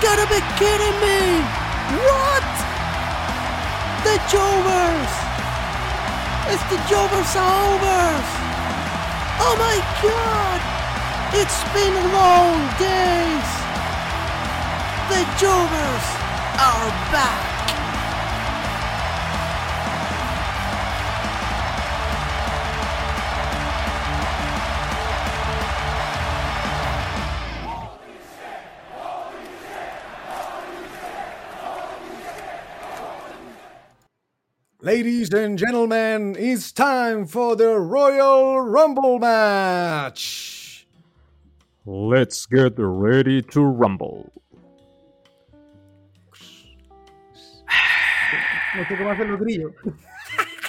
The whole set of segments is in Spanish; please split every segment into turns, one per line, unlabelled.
gotta be kidding me! What? The Jovers! It's the Jovers Overs! Oh my god! It's been long days! The Jovers are back!
Ladies and gentlemen, it's time for the Royal Rumble match.
Let's get ready to rumble.
No sé cómo hacer los grillos.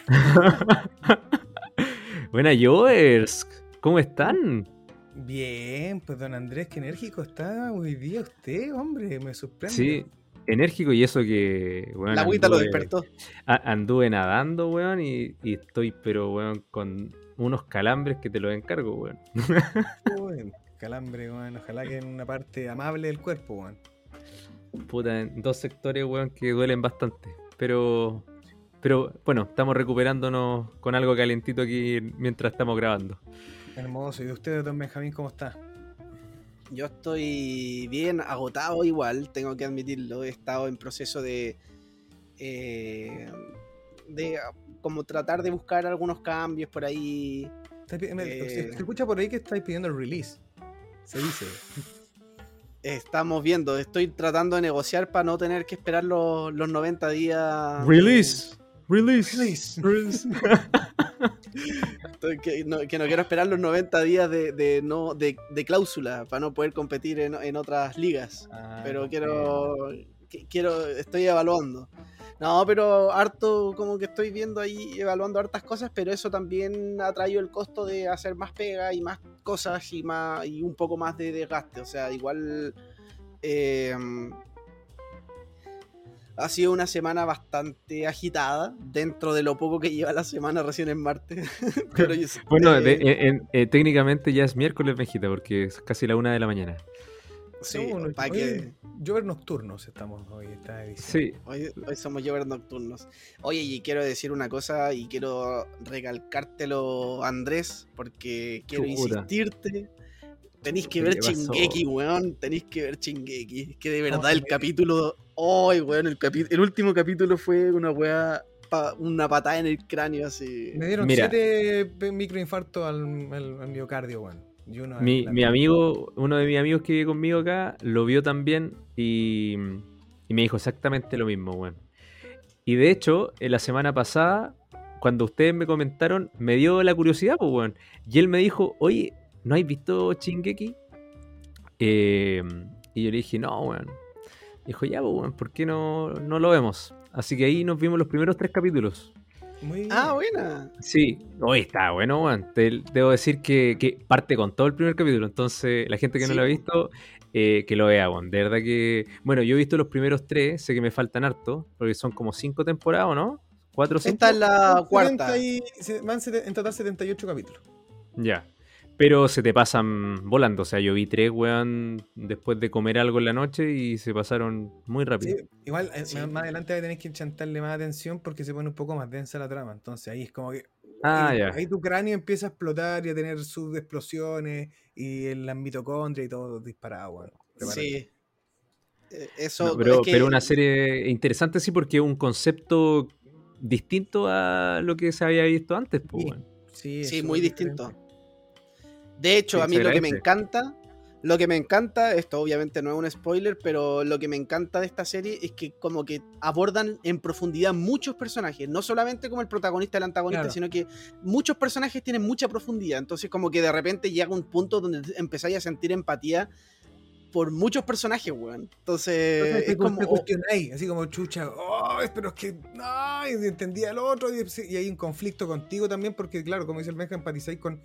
Buena Joers, ¿cómo están?
Bien, pues don Andrés, qué enérgico está hoy día usted, hombre, me sorprende.
Sí, enérgico y eso que, weón,
La agüita lo
anduve-
despertó.
anduve nadando, weón, y, y estoy, pero, weón, con unos calambres que te los encargo, weón.
Uy, calambre, weón, ojalá que en una parte amable del cuerpo, weón.
Puta, en dos sectores, weón, que duelen bastante. Pero, pero, bueno, estamos recuperándonos con algo calentito aquí mientras estamos grabando.
Hermoso. ¿Y de usted, don Benjamín, cómo está?
Yo estoy bien agotado igual, tengo que admitirlo. He estado en proceso de. eh, de como tratar de buscar algunos cambios por ahí. Eh.
se, escucha por ahí que estáis pidiendo el release. Se dice.
Estamos viendo, estoy tratando de negociar para no tener que esperar los, los 90 días.
Release, release,
Release.
Estoy- Que no, que no quiero esperar los 90 días de, de no, de, de cláusula para no poder competir en, en otras ligas.
Ah,
pero quiero, que- quiero, estoy evaluando. No, pero harto, como que estoy viendo ahí, evaluando hartas cosas, pero eso también ha traído el costo de hacer más pega y más cosas y más y un poco más de desgaste. O sea, igual eh, ha sido una semana bastante agitada dentro de lo poco que lleva la semana recién en martes. pero yo-
Bueno,
eh,
de- en- en- eh, técnicamente ya es miércoles, Benjita, porque es casi la una de la mañana.
sí,
Segundo,
pa'
hoy
que-
Llover nocturnos estamos hoy, esta edición.
Sí,
Hoy, hoy somos Jover Nocturnos. Oye, y quiero decir una cosa y quiero recalcártelo, Andrés, porque quiero insistirte. Tenéis que
¿Qué
ver? Chingeki, weón. Tenéis que ver Chingeki. Que de verdad
Oh,
el
me-
capítulo. ¡Ay, weón! El, último capítulo fue una weá. pa- una patada en el cráneo así.
Me dieron
Mira.
siete microinfartos al, al- al miocardio, weón. En
mi, amigo, uno de mis amigos que vive conmigo acá, lo vio también y, y me dijo exactamente lo mismo, weón. Y de hecho, en la semana pasada, cuando ustedes me comentaron, me dio la curiosidad, pues, weón. Y él me dijo, oye, ¿no has visto Chingeki? Eh, y yo le dije, no, weón. Dijo, ya, pues, weón, ¿por qué no, no lo vemos? Así que ahí nos vimos los primeros tres capítulos.
Muy bien.
Ah, buena.
Sí, hoy está bueno, weón. Te- debo decir que, que parte con todo el primer capítulo. Entonces, la gente que no lo ha visto, eh, que lo vea, weón. De verdad que. Bueno, yo he visto los primeros tres, sé que me faltan harto, porque son como cinco temporadas, ¿o no? ¿Cuatro o cinco?
Esta es la cuarta.
70 y- van en total 78 capítulos.
Ya. Pero se te pasan volando. O sea, yo vi tres, weón, después de comer algo en la noche y se pasaron muy rápido.
Sí, igual eh,
Sí.
más, más adelante tenéis que chantarle más atención porque se pone un poco más densa la trama. Entonces ahí es como que.
Ah,
ahí,
ya.
ahí tu cráneo empieza a explotar y a tener sus explosiones y en las mitocondrias y todo disparado, weón.
Sí. Eh, Eso.
No, pero,
es que-
pero una serie interesante, sí, porque es un concepto distinto a lo que se había visto antes, pues,
Sí.
weón.
Sí,
Sí, muy
diferente.
distinto. De hecho, a mí lo que me encanta, lo que me encanta, esto obviamente no es un spoiler, pero lo que me encanta de esta serie es que como que abordan en profundidad muchos personajes, no solamente como el protagonista y el antagonista,
Claro.
sino que muchos personajes tienen mucha profundidad, entonces como que de repente llega un punto donde empezáis a sentir empatía por muchos personajes, weón. Entonces,
Entonces
es como...
te cuestionáis, así como chucha, oh, pero es que no, y entendía al otro, y, y hay un conflicto contigo también, porque claro, como dice el Benja, empatizáis con,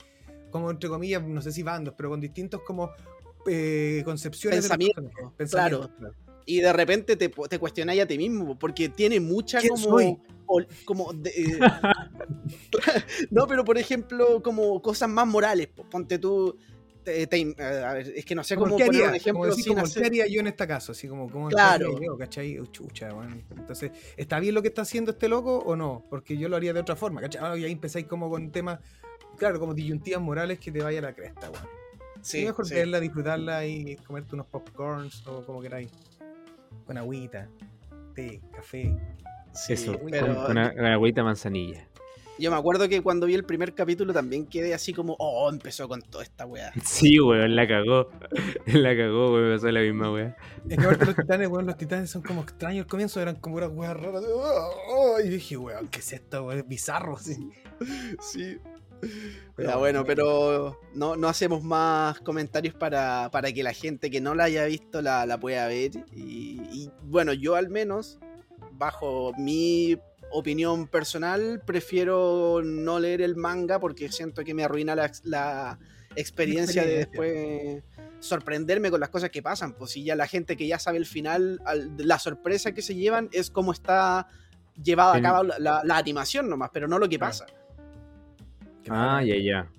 como entre comillas, no sé si bandos, pero con distintos como eh, concepciones de los
Pensamientos,
personajes, pensamientos,
claro. Y de repente te, te cuestionáis a ti mismo, porque tiene mucha
¿Quién
como.
soy?
ol- como de- eh, no, pero por ejemplo, como cosas más morales. po. Ponte tú. te- te- a ver, es que no sé cómo
¿qué
poner un ejemplo
Como decir,
sin
como,
hacer-
¿qué haría yo en este caso? Así como, como ¿qué
Claro.
haría yo, ¿cachai? Chucha, bueno. Entonces, ¿está bien lo que está haciendo este loco o no? Porque yo lo haría de otra forma, ¿cachai? Ah, y ahí empezáis como con temas, claro, como disyuntivas morales que te vaya a la cresta, weón.
Sí,
Sí, mejor
sí.
verla, disfrutarla y comerte unos popcorns o como queráis. Con agüita, té, café.
Sí,
Eso,
pero
con, con agüita manzanilla.
yo me acuerdo que cuando vi el primer capítulo también quedé así como, oh, empezó con toda esta weá.
Sí, weón, la cagó. La cagó, weón, me pasó la misma weón.
Es que aparte los titanes, weón, los titanes son como extraños al comienzo, eran como unas weas raras. Oh, oh, y dije, weón, ¿qué es esto, weón? Es bizarro, sí.
Sí.
Pero
Ya, bueno, pero no, no hacemos más comentarios para, para que la gente que no la haya visto la, la pueda ver. Y, y, bueno, yo al menos, bajo mi opinión personal, prefiero no leer el manga porque siento que me arruina la, la experiencia de después sorprenderme con las cosas que pasan. Pues si ya la gente que ya sabe el final, al- la sorpresa que se llevan es cómo está llevada a cabo la, animación nomás, pero no lo que
Claro.
Ah, ya, ya.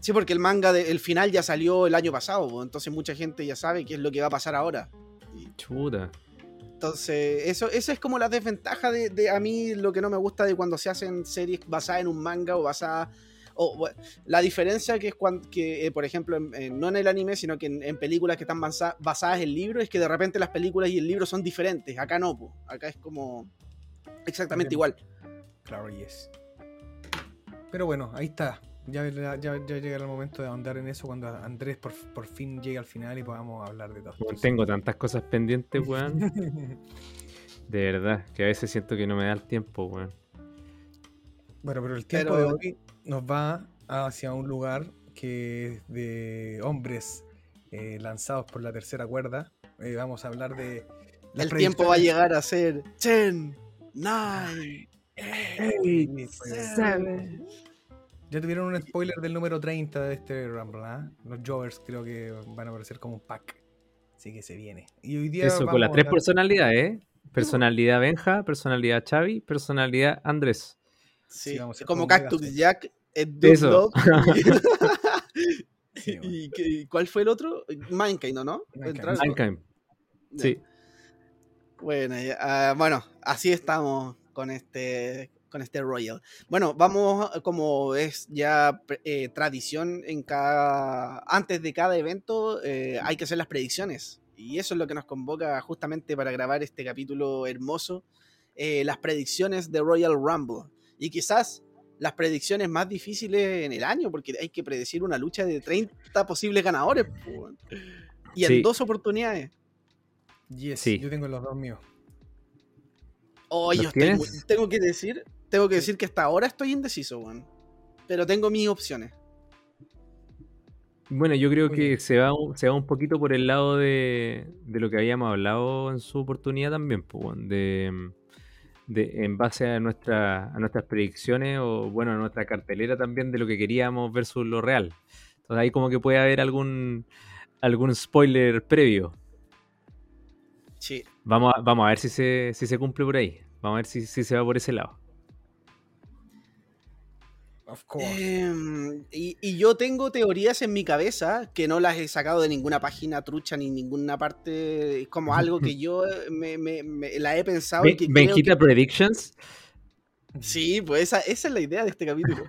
Sí, porque el manga del final ya salió el año pasado, entonces mucha gente ya sabe qué es lo que va a pasar ahora. Y
Chuta.
Entonces, eso, esa es como la desventaja de, de a mí lo que no me gusta de cuando se hacen series basadas en un manga o basadas. O, la diferencia que es cuando, que, eh, por ejemplo, en- en- no en el anime, sino que en, en películas que están basa- basadas en libros, es que de repente las películas y el libro son diferentes. Acá no, po. acá es como exactamente igual.
Claro, yes. Pero bueno, ahí está. Ya, ya, ya llegará el momento de ahondar en eso cuando Andrés por, por fin llegue al final y podamos hablar de todo.
Tengo tantas cosas pendientes, weón. De verdad, que a veces siento que no me da el tiempo, weón.
Bueno, pero el tiempo
Pero-
de hoy nos va hacia un lugar que es de hombres eh, lanzados por la tercera cuerda. Eh, vamos a hablar de.
El tiempo va a llegar a ser 10, 9,
Ya tuvieron un spoiler del número 30 de este Rumble, ¿ah? Los Jovers creo que van a aparecer como un pack. Así que se viene. Y hoy día.
Eso, con las tres personalidades, ¿eh? Personalidad Benja, personalidad Xavi, personalidad Andrés.
Sí,
Sí, vamos a hacer
como Cactus. Jack, Ed Dude
Eso.
Love,
Sí,
y,
bueno.
y cuál fue el otro? Mankind, ¿no? ¿no?
Mankind.
Mankind. Sí.
Bueno, ya, ah, bueno, así estamos con este con este Royal. Bueno, vamos, como es ya eh, tradición en cada antes de cada evento, eh, hay que hacer las predicciones. Y eso es lo que nos convoca justamente para grabar este capítulo hermoso, eh, las predicciones de Royal Rumble. Y quizás las predicciones más difíciles en el año, porque hay que predecir una lucha de 30 posibles ganadores. Y en
Sí.
dos oportunidades.
Yes,
Sí.
yo tengo los dos míos.
Oh, tengo que decir, tengo que decir que hasta ahora estoy indeciso, weón. Pero tengo mis opciones.
Bueno, yo creo que se va, un- se va un poquito por el lado de, de lo que habíamos hablado en su oportunidad también, pues, de, de- en base a, nuestra, a nuestras predicciones o, bueno, a nuestra cartelera también de lo que queríamos versus lo real. Entonces ahí como que puede haber algún, algún spoiler previo.
Sí.
Vamos a, vamos a ver si se, si se cumple por ahí. Vamos a ver si, si se va por ese lado.
Of course.
Em, y, y yo tengo teorías en mi cabeza que no las he sacado de ninguna página trucha ni ninguna parte. Es como algo que yo eh, me, me- me- la he pensado y creo
Benjita
que-
Predictions.
Sí, pues esa, esa es la idea de este capítulo.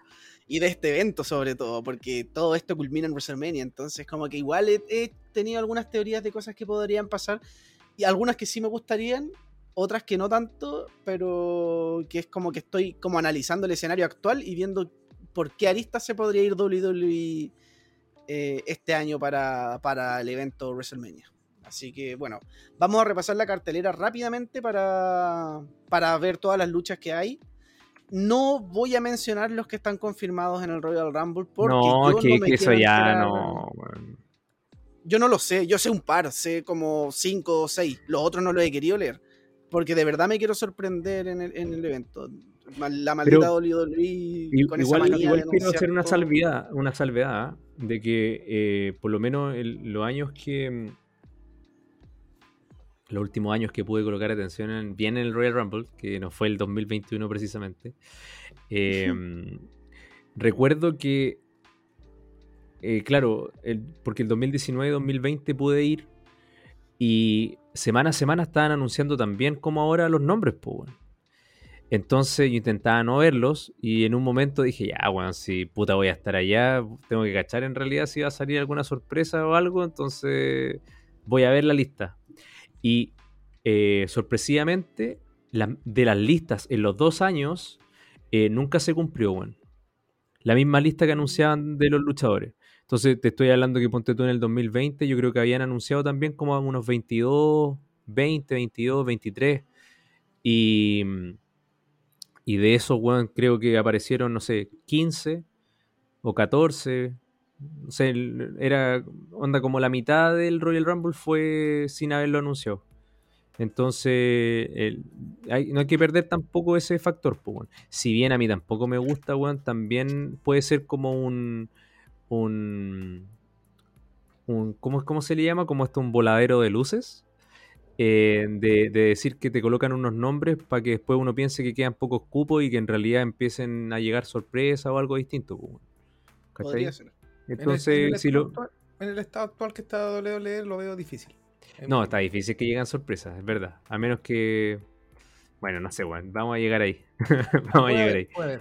Y de este evento sobre todo, porque todo esto culmina en WrestleMania. Entonces, como que igual he, he tenido algunas teorías de cosas que podrían pasar. Y algunas que sí me gustarían, otras que no tanto, pero que es como que estoy como analizando el escenario actual y viendo por qué aristas se podría ir WWE eh, este año para, para el evento WrestleMania. Así que bueno, vamos a repasar la cartelera rápidamente para, para ver todas las luchas que hay. No voy a mencionar los que están confirmados en el Royal Rumble porque
No,
yo
que,
no me
que eso ya no.
Yo no lo sé, yo sé un par, sé como cinco o seis. Los otros no los he querido leer. Porque de verdad me quiero sorprender en el, en el evento. La maldita WWE
I-
con
Igual,
esa manía
igual
de
quiero hacer una salvedad, una salvedad de que eh, por lo menos el- los años que mm, los últimos años que pude colocar atención en, bien en el Royal Rumble, que no fue el 2021 precisamente, eh, recuerdo que eh, claro, porque el 2019-2020 pude ir y semana a semana estaban anunciando también como ahora los nombres, pues. Entonces yo intentaba no verlos y en un momento dije, ya, weón, si puta voy a estar allá, tengo que cachar en realidad si va a salir alguna sorpresa o algo, entonces voy a ver la lista. Y eh, sorpresivamente, de las listas en los dos años, eh, nunca se cumplió, weón. La misma lista que anunciaban de los luchadores. Entonces te estoy hablando que ponte tú en el 2020, yo creo que habían anunciado también como unos 22, 20, 22, 23. Y, y de esos, weón, creo que aparecieron, no sé, 15 o 14. No sé, era onda como la mitad del Royal Rumble fue sin haberlo anunciado. Entonces, no hay que perder tampoco ese factor. pues. Si bien a mí tampoco me gusta, weón, también puede ser como un. Un, un ¿cómo, ¿Cómo se le llama? Como esto, un voladero de luces. eh, de, de decir que te colocan unos nombres para que después uno piense que quedan pocos cupos y que en realidad empiecen a llegar sorpresas o algo distinto. pues.
Podría ser.
En el-
Entonces,
en el
si lo.
actual- en el estado actual que está WWE lo veo difícil.
No, está difícil que lleguen sorpresas, es verdad. A menos que. Bueno, no sé, weón. Vamos a llegar ahí. Vamos a llegar ahí.
Puede.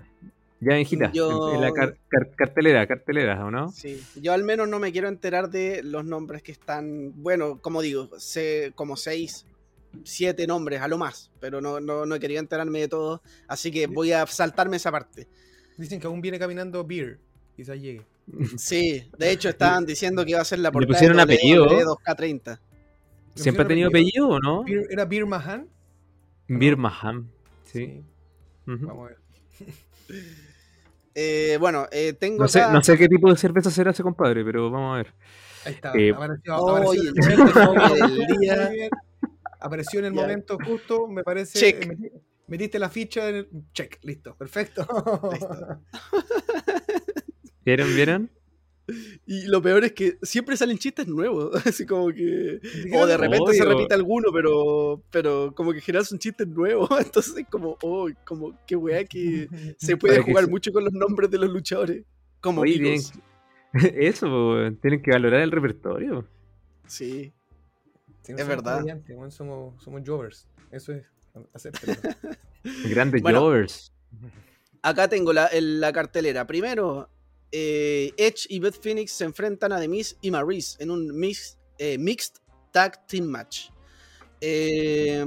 Ya,
Yo-
en, en la car- car- cartelera, cartelera, ¿o no?
Sí, yo al menos no me quiero enterar de los nombres que están, bueno, como digo, sé como seis, siete nombres a lo más, pero no, no, no quería enterarme de todo, así que voy a saltarme esa parte.
Dicen que aún viene caminando Beer. Quizás llegue.
Sí, de hecho estaban diciendo que iba a ser la
Le
portada
pusieron
de
apellido.
WWE 2K30.
¿Siempre ha tenido apellido o no?
Beer- ¿Era Beer Mahan?
Birmaham. Sí. Ujú.
Vamos a ver.
Eh, bueno, eh, tengo
No sé,
acá-
no sé qué tipo de cerveza será ese compadre, pero vamos a ver.
Ahí está.
Eh,
apareció, apareció,
el del día.
Bien. Apareció en el momento justo, me parece.
Check.
eh, Metiste la ficha en el... Check, listo, perfecto.
Listo.
¿Vieron? ¿Vieron?
Y lo peor es que siempre salen chistes nuevos, así como que... O de repente se repite alguno, pero, pero como que en general son chistes nuevos, entonces como, oh, como qué weá que se puede
que
jugar
se-
mucho con los nombres de los luchadores. Como
Oye, tienen- Eso, tienen que valorar el repertorio.
Sí.
Sí,
Es verdad.
somos, somos jovers. Eso es.
Grandes
Bueno.
Jovers.
Acá tengo la, el- la cartelera. Primero, eh, Edge y Beth Phoenix se enfrentan a The Miz y Maurice en un mix- eh, Mixed Tag Team Match. Eh,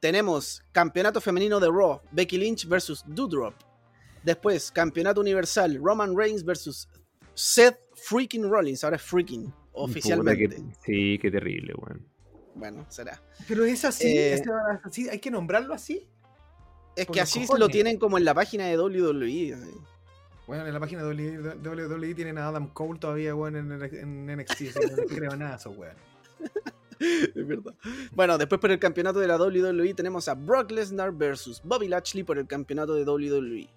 tenemos Campeonato Femenino de Raw, Becky Lynch versus Doudrop. Después, Campeonato Universal, Roman Reigns versus Seth Freaking Rollins. Ahora es Freaking, oficialmente.
Que- sí, qué terrible, weón.
Bueno, será.
Pero es así,
Eh,
es así, hay que nombrarlo así.
Es que así lo tienen como en la página de WWE. así.
Bueno, en la página de WWE, tienen a Adam Cole todavía, weón, en, en NXT. así que no les creo nada a esos weón.
Es verdad. Bueno, después por el campeonato de la WWE tenemos a Brock Lesnar versus Bobby Lashley por el campeonato de WWE.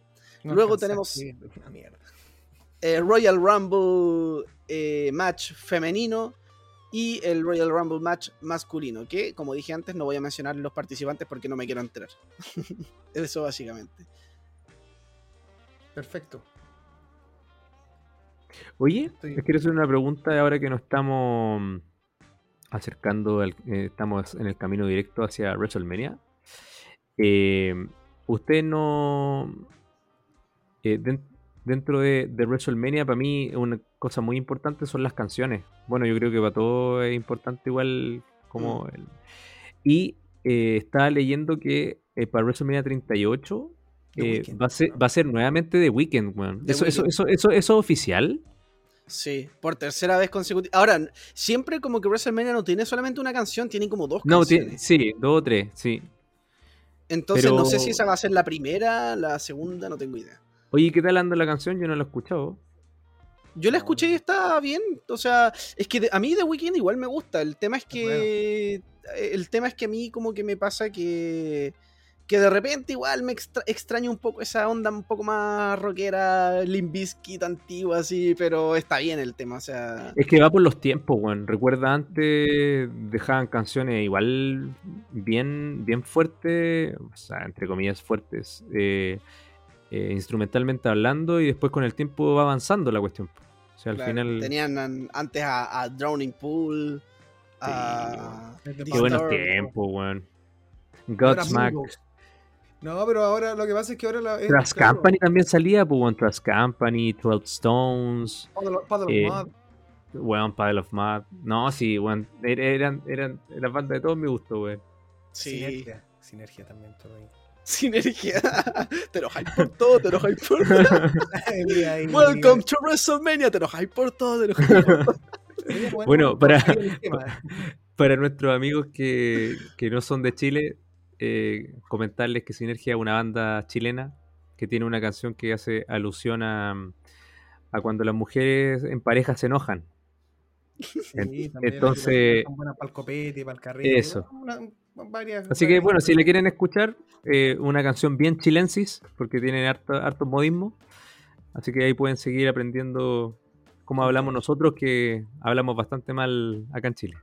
No
Luego tenemos-
una mierda.
Eh, Royal Rumble eh, match femenino y el Royal Rumble match masculino, que como dije antes no voy a mencionar los participantes porque no me quiero enterar. Eso básicamente.
Perfecto.
Oye,
Estoy-
les quiero hacer una pregunta ahora que nos estamos mm, acercando, al- eh, estamos en el camino directo hacia WrestleMania. Eh, usted no... eh, den- dentro de, de WrestleMania, para mí, una cosa muy importante son las canciones. Bueno, yo creo que para todo es importante igual como... el- Y eh, estaba leyendo que eh, para WrestleMania 38
The
eh, va, a ser, va a ser nuevamente The Weeknd, weón. ¿Eso, eso, eso, eso, ¿Eso es oficial?
Sí, por tercera vez consecutiva. Ahora, siempre como que WrestleMania no tiene solamente una canción, tiene como dos
No,
canciones.
sí, dos o tres, sí.
Entonces
pero-
no sé si esa va a ser la primera, la segunda, no tengo idea.
Oye, ¿qué tal anda la canción? Yo no la he escuchado.
Yo la escuché y está bien. O sea, es que a mí The Weeknd igual me gusta. El tema es que. El tema es que a mí como que me pasa que. Que de repente igual me extra- extraño un poco esa onda un poco más rockera, Limbisky antigua así, pero está bien el tema, o sea.
Es que va por los tiempos, weón. Recuerda antes dejaban canciones igual bien, bien fuertes, o sea, entre comillas fuertes, eh, eh, instrumentalmente hablando, y después con el tiempo va avanzando la cuestión. O sea, al
Claro,
final.
Tenían an- antes a, a Drowning Pool. A.
Qué buenos tiempos, weón. Godsmack.
No, pero ahora lo que pasa es que ahora la. es-
Trust
claro,
Company también salía, pues, weón. Trust Company, 12 Stones,
Paddle- Paddle
Eh,
Mud.
weón, Pile of Mud. No, sí, weón. er- Eran, eran, eran bandas de todos mi gusto, weón.
Sí.
Sinergia. Sinergia también, todo ahí.
Sinergia. te lo hype por todo, te lo hype por todo. Welcome to WrestleMania, te lo hype por todo, te lo hype por todo.
Bueno, para-. Para nuestros amigos que, que no son de Chile, eh, comentarles que Sinergia es una banda chilena que tiene una canción que hace alusión a, a cuando las mujeres en pareja se enojan.
Sí,
entonces-
Son buenas para el copete, para el carril.
Eso.
varias,
Así que bueno, si le quieren escuchar, eh, una canción bien chilensis, porque tienen harto, hartos modismos. Así que ahí pueden seguir aprendiendo cómo hablamos nosotros, que hablamos bastante mal acá en Chile.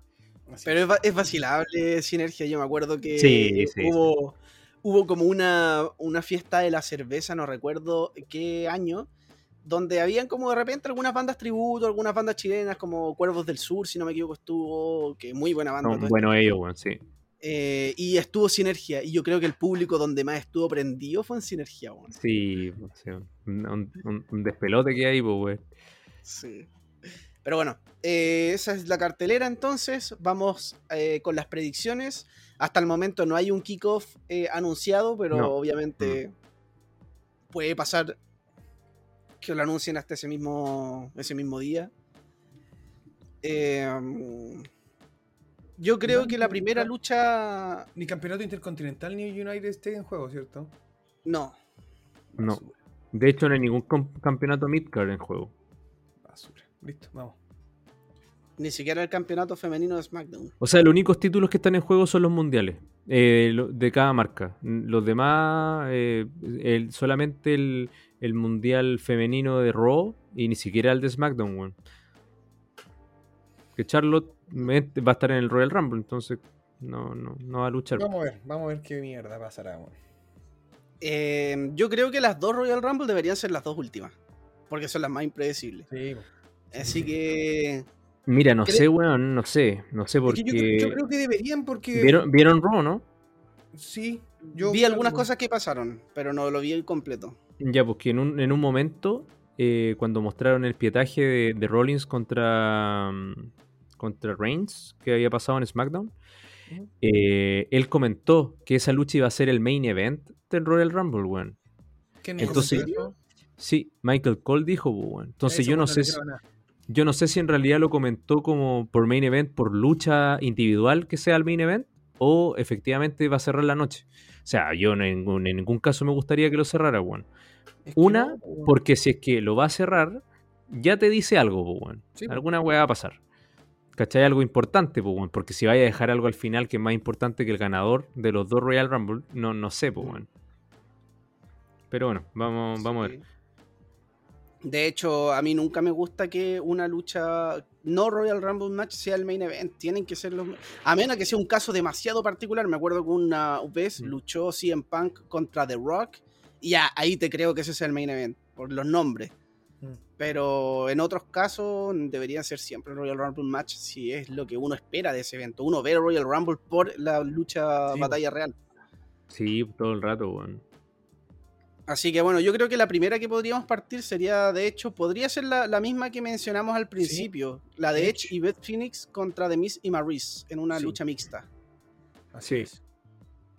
Así
Pero es, es vacilable Sinergia. Yo me acuerdo que
Sí, sí,
hubo, hubo como una, una fiesta de la cerveza, no recuerdo qué año, donde habían como de repente algunas bandas tributo, algunas bandas chilenas como Cuervos del Sur, si no me equivoco, estuvo, que muy buena banda.
Buenos ellos, sí.
Eh, y estuvo Sinergia. Y yo creo que el público donde más estuvo prendido fue en Sinergia.
Sí, o sea, un, un- un- un despelote que hay, pues.
Sí. Pero bueno, eh, esa es la cartelera entonces. Vamos eh, con las predicciones. Hasta el momento no hay un kickoff eh, anunciado, pero
No.
obviamente puede pasar que lo anuncien hasta ese mismo, ese mismo día. Eh, yo creo
No,
que la
no,
primera lucha...
Ni campeonato intercontinental ni United States en juego, ¿cierto?
No,
No. De hecho, no hay ningún campeonato midcard en juego.
Listo, vamos.
ni siquiera el campeonato femenino de SmackDown.
O sea, los únicos títulos que están en juego son los mundiales eh, de cada marca. Los demás, eh, el- solamente el, el mundial femenino de Raw y ni siquiera el de SmackDown, weón. Que Charlotte va a estar en el Royal Rumble, entonces no, no, no va a luchar.
Vamos a ver, vamos a ver qué mierda pasará, weón.
Eh, yo creo que las dos Royal Rumble deberían ser las dos últimas. Porque son las más impredecibles.
Sí,
Así que.
Mira, no
¿Cree-
sé, weón, no sé. No sé
Es
porque...
que yo, creo- yo creo que deberían porque...
¿Vieron, ¿Vieron Raw, no?
Sí, yo...
vi algunas cosas que pasaron, pero no lo vi completo.
Ya, porque en un, en un momento, eh, cuando mostraron el pietaje de, de Rollins contra, mm, contra Reigns, que había pasado en SmackDown, eh, él comentó que esa lucha iba a ser el main event del Royal Rumble, weón.
¿Quién
Entonces-? Sí, Michael Cole dijo, weón. Entonces
Eso
yo no sé si, yo no sé si en realidad lo comentó como por main event, por lucha individual que sea el main event, o efectivamente va a cerrar la noche. O sea, yo en ningún, en ningún caso me gustaría que lo cerrara, weón. Una,
no,
porque si es que lo va a cerrar, ya te dice algo, weón.
Sí, po.
Alguna weá va a pasar. ¿Cachai? Algo importante, po, weón. Porque si vaya a dejar algo al final que es más importante que el ganador de los dos Royal Rumble, no, no sé, po, weón. Pero bueno, vamos, vamos a ver.
De hecho, a mí nunca me gusta que una lucha no Royal Rumble match sea el main event. Tienen que ser los. A menos que sea un caso demasiado particular. Me acuerdo que una vez
Mm.
luchó CM Punk contra The Rock. Y ya, ahí te creo que ese sea el main event. Por los nombres.
Mm.
Pero en otros casos deberían ser siempre Royal Rumble match si es lo que uno espera de ese evento. Uno ve Royal Rumble por la lucha
Sí,
batalla real.
Sí, todo el rato, weón.
Así que bueno, yo creo que la primera que podríamos partir sería, de hecho, podría ser la, la misma que mencionamos al principio, la de Edge y Beth Phoenix contra The Miz y Maryse en una
Sí.
lucha mixta.
Así
Sí.
es.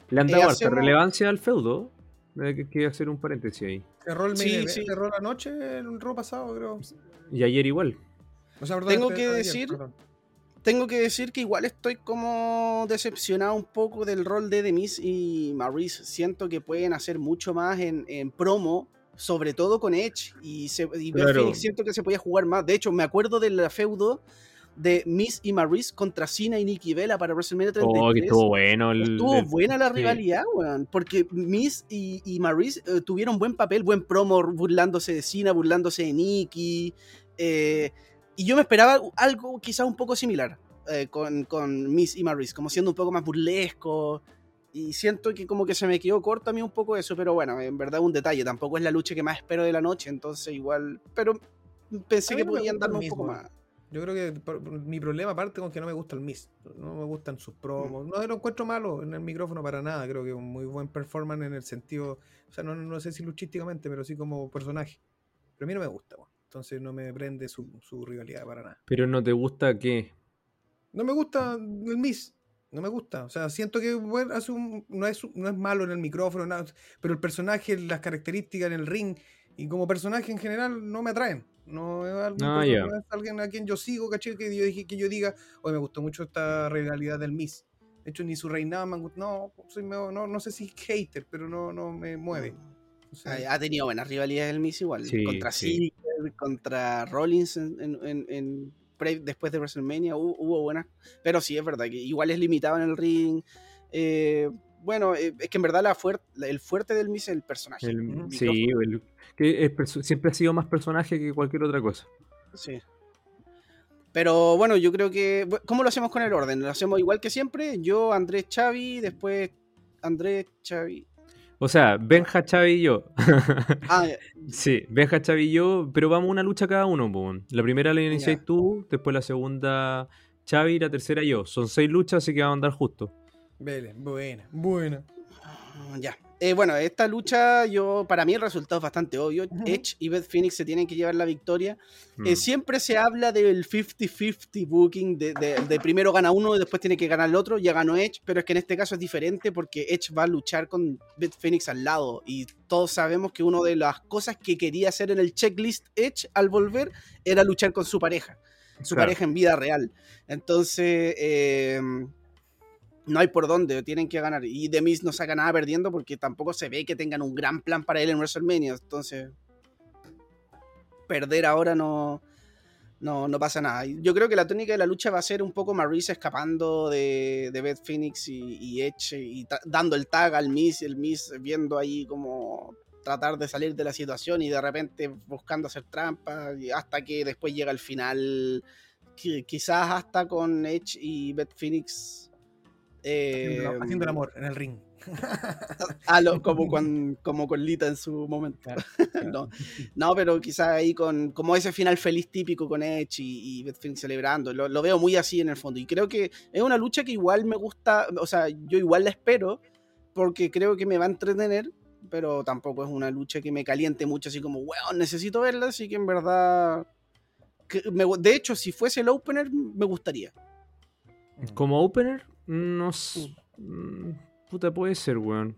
Le han
Eh,
dado
hacemos-
relevancia al feudo. Hay que, que hacer un paréntesis ahí.
Cerró el
Sí, sí.
cerró la noche el Raw pasado, creo.
Y ayer igual.
O sea, perdón,
Tengo
este-
que
ayer,
decir-
perdón.
Tengo que decir que igual estoy como decepcionado un poco del rol de The Miz y Maryse. Siento que pueden hacer mucho más en, en promo, sobre todo con Edge. Y, se, y
Claro.
Siento que se podía jugar más. De hecho, me acuerdo del feudo de Miz y Maryse contra Cena y Nikki Bella para WrestleMania 33.
Oh, que estuvo bueno. El,
Estuvo
el-
buena la
sí.
rivalidad, weón. Porque Miz y, y Maryse eh, tuvieron buen papel, buen promo, burlándose de Cena, burlándose de Nikki. eh, y yo me esperaba algo quizás un poco similar eh, con, con Miz y Maryse, como siendo un poco más burlesco. Y siento que como que se me quedó corto a mí un poco eso, pero bueno, en verdad un detalle. Tampoco es la lucha que más espero de la noche, entonces igual. Pero pensé que
no
podían darme un poco más.
Yo creo que por- mi problema aparte con que no me gusta el Miss. No me gustan sus
Mm.
promos. No lo encuentro malo en el micrófono para nada. Creo que es un muy buen performance en el sentido. O sea, no, no sé si luchísticamente, pero sí como personaje. Pero a mí no me gusta, weón. Entonces no me prende su, su rivalidad para nada.
Pero no te gusta qué.
No me gusta el Miss. No me gusta. O sea, siento que bueno, hace un- no, es, no es malo en el micrófono, nada, pero el personaje, las características en el ring y como personaje en general no me atraen. No es,
Ah,
no es alguien a quien yo sigo, ¿cachai? Que yo, dije- que yo diga, hoy me gustó mucho esta rivalidad del Miss. De hecho, ni su reinado me No, soy no, no sé si hater, pero no, no me mueve. O sea,
Ha tenido buenas rivalidades el Miss igual.
Sí,
contra
sí.
Contra Rollins en, después de WrestleMania hubo, hubo buenas. Pero sí, es verdad que igual es limitado en el ring. Eh, bueno, eh, es que en verdad la el fuerte del Miss es el personaje.
El-
El
sí, el- que es siempre ha sido más personaje que cualquier otra cosa.
Sí. Pero bueno, yo creo que. ¿Cómo lo hacemos con el orden? ¿Lo hacemos igual que siempre? Yo, Andrés Xavi, después Andrés Xavi.
O sea, Benja, Chavi y yo.
Ah,
sí, Benja, Chavi y yo, pero vamos una lucha cada uno. weón. La primera la iniciáis tú, después la segunda Chavi y la tercera yo. Son seis luchas, así que vamos a andar justo.
Vele, buena, buena.
ya. Eh, bueno, esta lucha, yo para mí el resultado es bastante obvio. Edge y Beth Phoenix se tienen que llevar la victoria. Eh,
Mm.
siempre se habla del 50-50 booking, de, de- de primero gana uno y después tiene que ganar el otro. Ya ganó Edge, pero es que en este caso es diferente porque Edge va a luchar con Beth Phoenix al lado. Y todos sabemos que una de las cosas que quería hacer en el checklist Edge al volver era luchar con su pareja. Su
Claro.
pareja en vida real. Entonces, eh, no hay por dónde, tienen que ganar. Y The Miz no saca nada perdiendo porque tampoco se ve que tengan un gran plan para él en WrestleMania. Entonces, perder ahora no, no, no pasa nada. Yo creo que la tónica de la lucha va a ser un poco Maurice escapando de, de Beth Phoenix y, Edge y dando el tag al Miz, el Miz viendo ahí como tratar de salir de la situación y de repente buscando hacer trampas hasta que después llega el final qui- quizás hasta con Edge y Beth Phoenix eh,
Haciendo, haciendo el amor en el ring.
a lo- como, con, como con Lita en su momento.
Claro,
no, no, pero quizás ahí con como ese final feliz típico con Edge y, y celebrando. Lo, lo veo muy así en el fondo. Y creo que es una lucha que igual me gusta, o sea, yo igual la espero porque creo que me va a entretener, pero tampoco es una lucha que me caliente mucho, así como, weón, necesito verla, así que en verdad... que me gu- de hecho, si fuese el opener, me gustaría.
Como opener, no mm, Puta, puede ser, weón.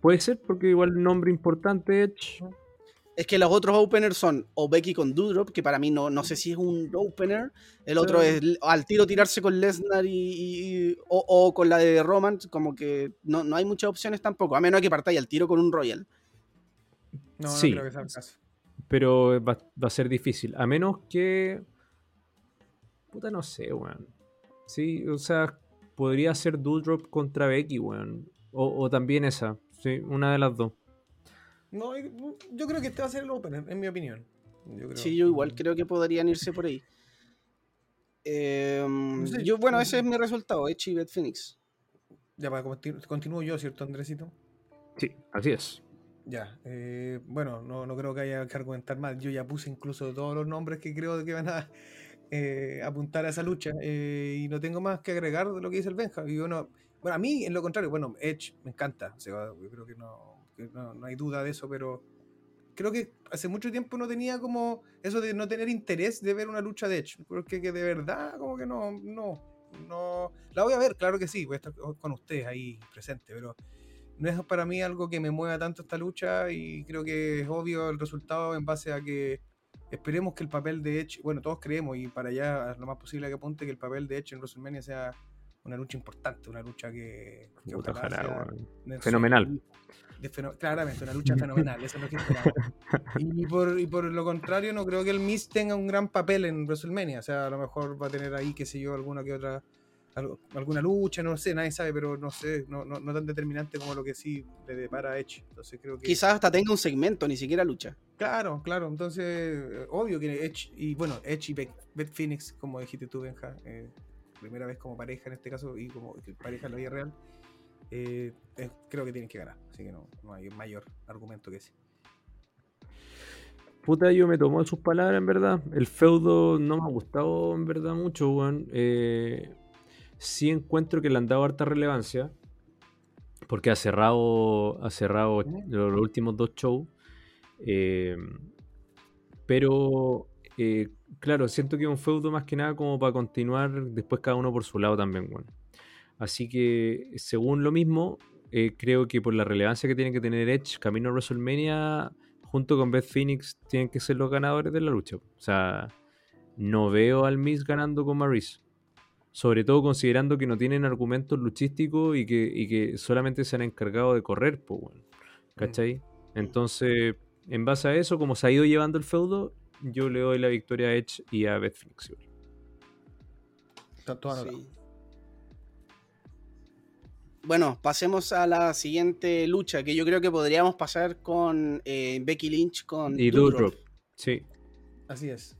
Puede ser porque igual nombre importante Edge.
Es que los otros openers son o Becky con Doudrop, que para mí no, no sé si es un opener. El otro
Sí.
es al tiro tirarse con Lesnar y, y- o, o con la de Roman, como que no, no hay muchas opciones tampoco, a menos que partáis al tiro con un Royal.
No,
Sí.
no creo que sea el caso.
Pero va, va a ser difícil. A menos que. Puta, no sé, weón. Sí, o sea, podría ser Doudrop contra Becky, weón. O, o también esa. Sí, una de las dos.
No, yo creo que este va a ser el opener, en mi opinión. Yo creo.
Sí, yo igual creo que podrían irse por ahí. Em,
sé,
yo, bueno,
mm.
ese es mi resultado, Edge y Beth Phoenix.
Ya, para continu- continúo yo, ¿cierto, Andresito?
Sí, así es.
Ya, eh, bueno, no, no creo que haya que argumentar más. Yo ya puse incluso todos los nombres que creo que van a eh, apuntar a esa lucha eh, y no tengo más que agregar de lo que dice el Benja. Y bueno, bueno, a mí, en lo contrario, bueno, Edge me encanta. O sea, yo creo que, no, que no, no hay duda de eso, pero creo que hace mucho tiempo no tenía como eso de no tener interés de ver una lucha de Edge. Porque que de verdad, como que no, no, no. La voy a ver, claro que sí, voy a estar con ustedes ahí presente, pero no es para mí algo que me mueva tanto esta lucha y creo que es obvio el resultado en base a que esperemos que el papel de Edge, bueno, todos creemos y para allá lo más posible que apunte que el papel de Edge en WrestleMania sea una lucha importante, una lucha que, que
Puta,
ojalá
ojalá,
sea
Fenomenal.
de feno- claramente, una lucha fenomenal, eso es lo que esperamos. Y por, y por lo contrario, no creo que el Miz tenga un gran papel en WrestleMania, o sea, a lo mejor va a tener ahí, qué sé yo, alguna que otra alguna lucha, no sé, nadie sabe, pero no sé, no, no, no tan determinante como lo que sí le depara a Edge. Entonces creo que.
Quizás hasta tenga un segmento, ni siquiera lucha.
Claro, claro. Entonces, obvio que Edge, y bueno, Edge y Beth, Phoenix, como dijiste tú, Benja, eh, primera vez como pareja en este caso, y como pareja en la vida real, eh, eh, creo que tienen que ganar. Así que no, no hay mayor argumento que ese.
puta, yo me tomo sus palabras, en verdad. El feudo no me ha gustado, en verdad, mucho, weón. Eh, sí encuentro que le han dado harta relevancia. Porque ha cerrado, ha cerrado los, los últimos dos shows. Eh, pero, eh, claro, siento que es un feudo más que nada como para continuar después cada uno por su lado también, weón. Así que, según lo mismo, eh, creo que por la relevancia que tiene que tener Edge, camino a WrestleMania, junto con Beth Phoenix, tienen que ser los ganadores de la lucha. O sea, no veo al Miz ganando con Maurice. Sobre todo considerando que no tienen argumentos luchísticos y que, y que solamente se han encargado de correr, pues, bueno. ¿Cachai? Entonces, en base a eso, como se ha ido llevando el feudo, yo le doy la victoria a Edge y a Beth
anotado.
Sí. Bueno, pasemos a la siguiente lucha, que yo creo que podríamos pasar con eh, Becky Lynch con
Y.
Doudrop.
Sí.
Así es.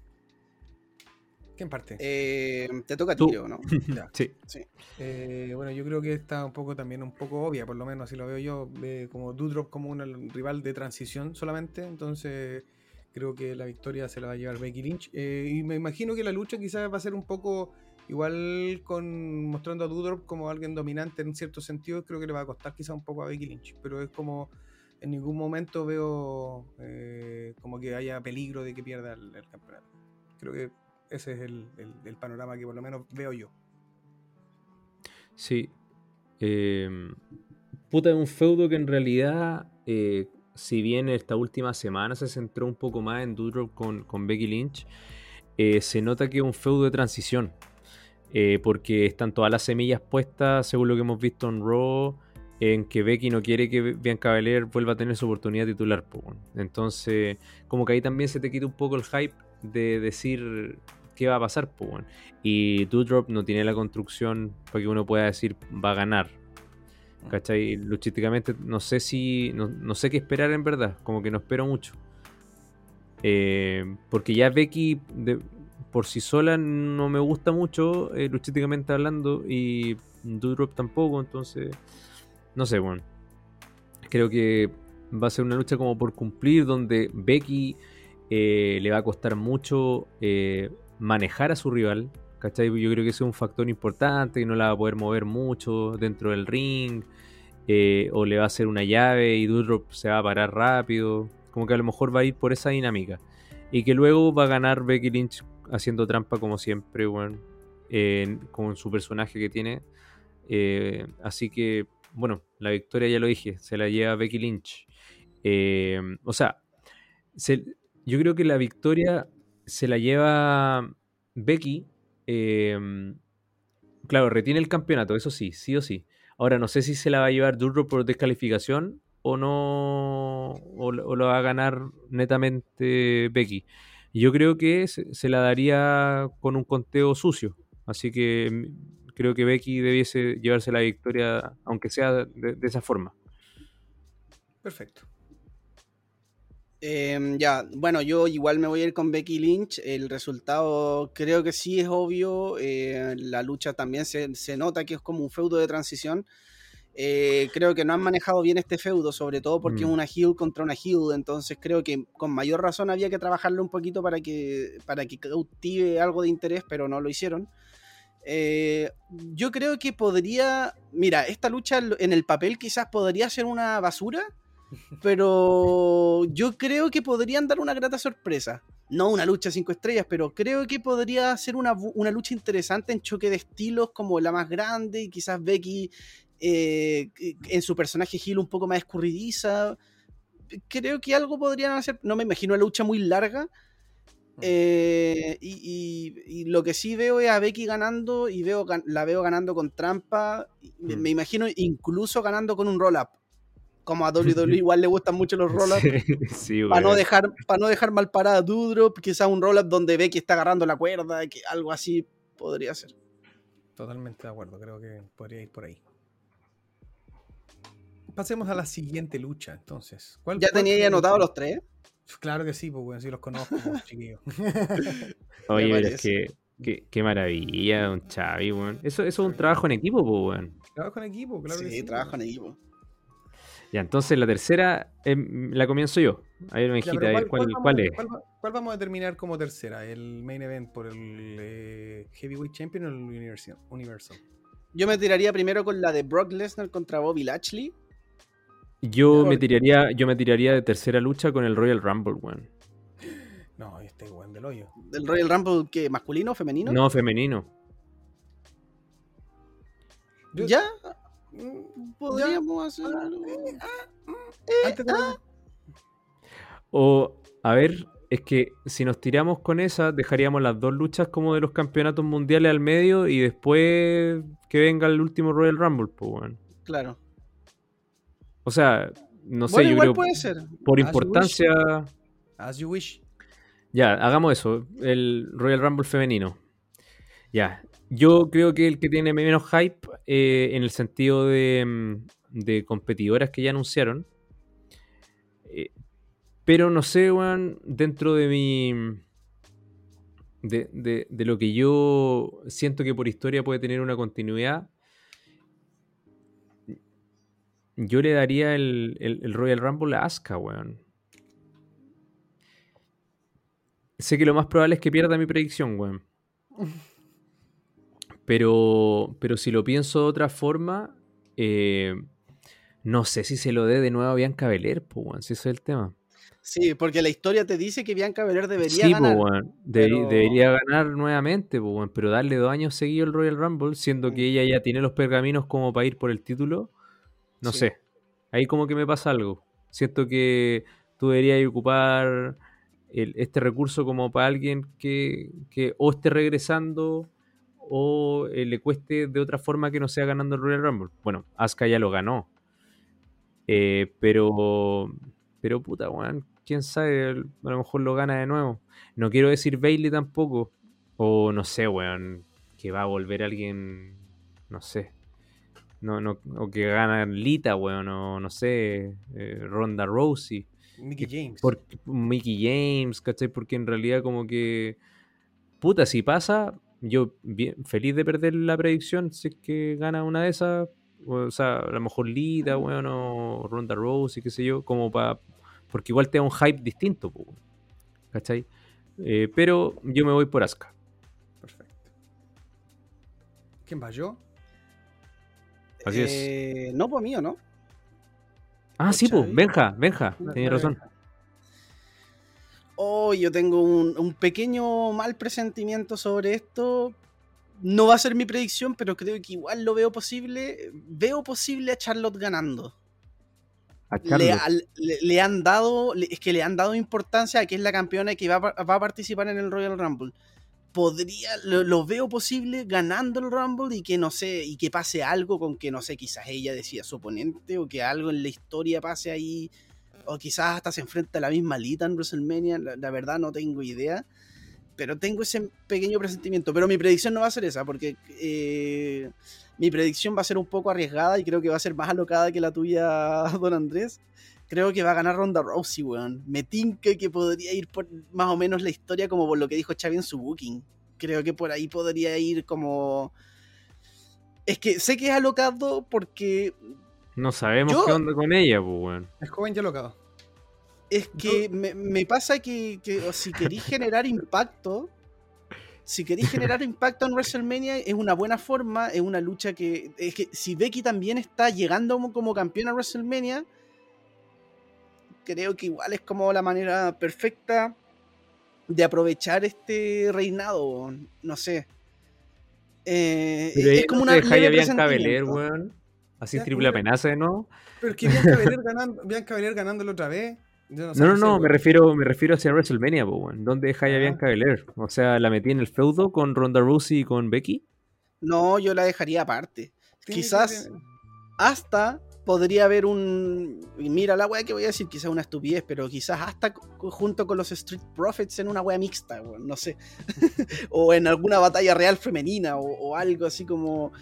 ¿Quién parte?
Eh, te toca a
Tú.
ti, ¿no?
Ya.
Sí.
Eh, bueno, yo creo que está un poco también un poco obvia, por lo menos así lo veo yo, eh, como Doudrop como un rival de transición solamente, entonces creo que la victoria se la va a llevar Becky Lynch. Eh, y me imagino que la lucha quizás va a ser un poco igual con mostrando a Doudrop como alguien dominante en cierto sentido, creo que le va a costar quizás un poco a Becky Lynch, pero es como en ningún momento veo eh, como que haya peligro de que pierda el, el campeonato. Creo que ese es el, panorama que por lo menos veo yo.
Sí. Eh, puta, es un feudo que en realidad, eh, si bien esta última semana se centró un poco más en Doudrop con, Becky Lynch, eh, se nota que es un feudo de transición. Eh, porque están todas las semillas puestas, según lo que hemos visto en Raw, en que Becky no quiere que Bianca Belair vuelva a tener su oportunidad titular. po, weón. Entonces, como que ahí también se te quita un poco el hype de decir qué va a pasar. po, weón. Y Doudrop no tiene la construcción para que uno pueda decir va a ganar. ¿Cachai? Luchísticamente no sé si. No, no sé qué esperar en verdad. Como que no espero mucho. Eh, porque ya Becky de- por sí sola no me gusta mucho, eh, luchísticamente hablando. Y Doudrop tampoco. Entonces. No sé, bueno. Creo que va a ser una lucha como por cumplir. Donde Becky eh, le va a costar mucho eh, manejar a su rival. ¿Cachai? Yo creo que ese es un factor importante, que no la va a poder mover mucho dentro del ring, eh, o le va a hacer una llave y Doudrop se va a parar rápido. Como que a lo mejor va a ir por esa dinámica. Y que luego va a ganar Becky Lynch haciendo trampa como siempre, con su personaje que tiene. Eh, así que, bueno, la victoria ya lo dije, se la lleva Becky Lynch. Eh, o sea, se- yo creo que la victoria se la lleva Becky. eh, claro, retiene el campeonato, eso sí, sí o sí. Ahora no sé si se la va a llevar Duro por descalificación o no, o, lo- va a ganar netamente Becky. Yo creo que se, la daría con un conteo sucio. Así que mm, creo que Becky debiese llevarse la victoria, aunque sea de esa forma.
Perfecto.
Eh, ya, bueno, yo igual me voy a ir con Becky Lynch. El resultado creo que sí es obvio. eh, la lucha también se, se nota que es como un feudo de transición. Eh, creo que no han manejado bien este feudo, sobre todo porque
Mm.
es una heel contra una heel. Entonces creo que con mayor razón había que trabajarlo un poquito para que, para que cautive algo de interés, pero no lo hicieron. Eh, yo creo que podría. Mira, esta lucha en el papel quizás podría ser una basura, pero yo creo que podrían dar una grata sorpresa. No una lucha cinco estrellas, pero creo que podría ser una, una lucha interesante en choque de estilos como la más grande y quizás Becky eh, en su personaje Gil un poco más escurridiza. Creo que algo podrían hacer. No me imagino una lucha muy larga. Eh, y, y- y lo que sí veo es a Becky ganando y veo, la veo ganando con trampa. Me,
Mm.
me imagino incluso ganando con un roll-up. Como a WWE igual le gustan mucho los roll-ups.
Sí,
Para no, dejar, para no dejar mal parada a Doudrop, quizás un roll-up donde Becky está agarrando la cuerda, que algo así podría ser.
Totalmente de acuerdo, creo que podría ir por ahí. Pasemos a la siguiente lucha, entonces. ¿Cuál-
¿Ya
cuál
tenía
la
anotado los tres?
Claro que sí, pues bueno, sí los conozco, pues, chiquillos.
Oye, pero es que qué, qué maravilla, don Xavi, weón. Eso, eso es un trabajo en equipo, pues, weón.
Trabajo en equipo, claro que
sí,
sí.
trabajo en equipo.
Ya, entonces la tercera em, la comienzo yo.
Ya,
a ver cuál,
vamos-
cuál es.
cuál va- cuál vamos a determinar como tercera? ¿El main event por el eh, Heavyweight Champion o el Universal? Universal?
Yo me tiraría primero con la de Brock Lesnar contra Bobby Lashley.
Yo me tiraría, yo me tiraría de tercera lucha con el Royal Rumble, weón.
No, este weón del hoyo.
Del Royal Rumble, que ¿Masculino o femenino?
No femenino.
Yo-
¿Ya?
Mm,
Podríamos hacerlo.
antes de-
O, a ver, es que si nos tiramos con esa, dejaríamos las dos luchas como de los campeonatos mundiales al medio y después que venga el último Royal Rumble, pues, weón.
Claro.
O sea, no sé,
bueno,
yo
igual
creo
puede ser.
por
As you
importancia.
As you wish.
Ya, hagamos eso, el Royal Rumble femenino. Ya, yo creo que el que tiene menos hype eh, en el sentido de, mm, de competidoras que ya anunciaron. Eh, pero no sé, weón, dentro de mi... De, de- de lo que yo siento que por historia puede tener una continuidad. Yo le daría el, el- el Royal Rumble a Asuka, weón. Sé que lo más probable es que pierda mi predicción, weón. Pero, pero si lo pienso de otra forma, eh, no sé si se lo dé de nuevo a Bianca Belair, pues, weón, si ese es el tema.
Sí, porque la historia te dice que Bianca Belair debería
sí,
ganar.
debe-
pero-
debería ganar nuevamente, pero darle dos años seguidos el Royal Rumble, siendo que ella ya tiene los pergaminos como para ir por el título, no
Sí.
sé. Ahí como que me pasa algo. Siento que tú deberías ocupar el- este recurso como para alguien que, que o esté regresando o eh, le cueste de otra forma que no sea ganando el Royal Rumble. Bueno, Asuka ya lo ganó. Eh, pero, pero puta, weón, quién sabe, a lo mejor lo gana de nuevo. No quiero decir Bailey tampoco. O no sé, weón, que va a volver alguien, no sé. No, no, o que gana Lita, weón, o no sé, eh, Ronda Rousey.
Mickey James.
Por Mickey James, ¿cachai? Porque en realidad como que... Puta, si pasa, yo bien, feliz de perder la predicción si es que gana una de esas. O sea, a lo mejor Lita, weón, o Ronda Rousey, qué sé yo, como para... Porque igual te da un hype distinto, po, ¿cachai? Eh, pero yo me voy por Asuka.
Perfecto. ¿Quién va yo?
Así es.
Eh, No, pues mío, ¿no?
Ah, sí, pues. Benja, Benja,
la
razón.
Benja.
Oh, yo tengo un, un pequeño mal presentimiento sobre esto. No va a ser mi predicción, pero creo que igual lo veo posible. Veo posible a Charlotte ganando.
A
Le, han dado, es que le han dado importancia a que es la campeona y que va, a par- va a participar en el Royal Rumble. Podría, lo, lo veo posible ganando el Rumble y que no sé, y que pase algo con que no sé, quizás ella decida su oponente o que algo en la historia pase ahí, o quizás hasta se enfrenta a la misma Lita en WrestleMania. La, la verdad no tengo idea, pero tengo ese pequeño presentimiento. Pero mi predicción no va a ser esa, porque eh, mi predicción va a ser un poco arriesgada y creo que va a ser más alocada que la tuya, don Andrés. Creo que va a ganar Ronda Rousey, weón. Me tinca que podría ir por más o menos la historia como por lo que dijo Xavi en su booking. Creo que por ahí podría ir como... Es que sé que es alocado porque
No sabemos
Yo-
qué onda con ella, pues, weón.
El joven ya locado.
es que me, me pasa que, que o si queréis generar impacto, si queréis generar impacto en WrestleMania es una buena forma, es una lucha que... Es que si Becky también está llegando como, como campeona a WrestleMania, creo que igual es como la manera perfecta de aprovechar este reinado, no sé. Eh,
Pero
es como
no
una
dejáis a Bianca Belair, weón. Así
Ya,
triple
mira.
amenaza de nuevo.
Pero es que Bianca Belair ganando, Bianca Belair ganándolo otra vez. yo sé,
No, no, no, me refiero, me refiero hacia WrestleMania, po, weón. ¿Dónde dejáis a
Ah.
Bianca Belair? O sea, la metí en el feudo con Ronda Rousey y con Becky.
No, yo la dejaría aparte. Quizás
que-
hasta podría haber un. Mira la wea que voy a decir, quizás una estupidez, pero quizás hasta junto con los Street Profits en una wea mixta, weón, no sé. o en alguna batalla real femenina o, o algo así como.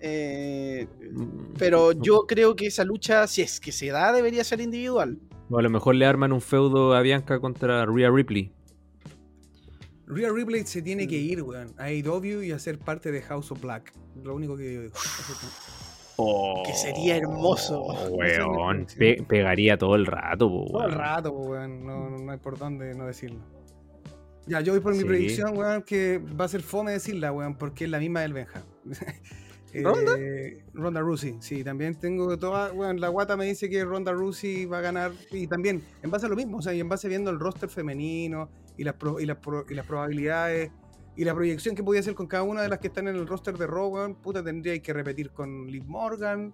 Eh,
Mm,
pero yo creo que esa lucha, si es que se da, debería ser individual.
O a lo mejor le arman un feudo a Bianca contra Rhea Ripley.
Rhea Ripley se tiene que ir, weón, a AEW y a ser parte de House of Black. Lo único que yo digo.
Que sería hermoso.
Oh, weón. Pe- pegaría todo el rato, po,
Todo el
weón.
rato, weón. No, no hay por dónde no decirlo. Ya, yo voy por mi
Sí.
predicción, weón, que va a ser fome decirla, weón, porque es la misma del Benja.
¿Ronda?
Eh, Ronda Rousey, sí, también tengo toda, weón, la guata me dice que Ronda Rousey va a ganar y también en base a lo mismo, o sea, y en base viendo el roster femenino y las, y las, y las probabilidades y la proyección que podía hacer con cada una de las que están en el roster de weón, puta, tendría que repetir con Liv Morgan,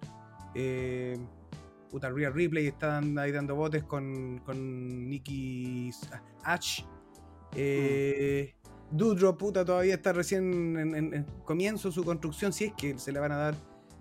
eh, puta, Rhea Ripley están ahí dando botes con, con Nikki Ash. Eh, Doudrop, puta, todavía está recién en, en- en comienzo su construcción, si es que se le van a dar.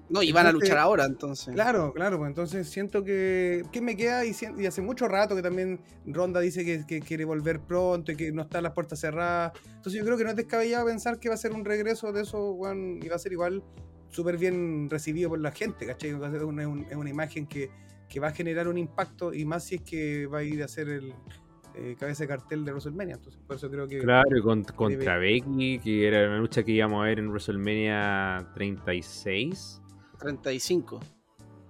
No, y van a luchar ahora, entonces.
Claro, claro, pues entonces siento que. ¿Qué me queda? Y, y hace mucho rato que también Ronda dice que, que quiere volver pronto y que no están las puertas cerradas. Entonces yo creo que no es descabellado pensar que va a ser un regreso de eso, weón, y va a ser igual súper bien recibido por la gente, ¿cachai? Va a ser una, un- es una imagen que, que va a generar un impacto y más si es que va a ir a ser el eh, cabeza de cartel de WrestleMania. Entonces, por eso creo que.
Claro, y con- contra Becky, que era una lucha que íbamos a ver en WrestleMania 36.
35.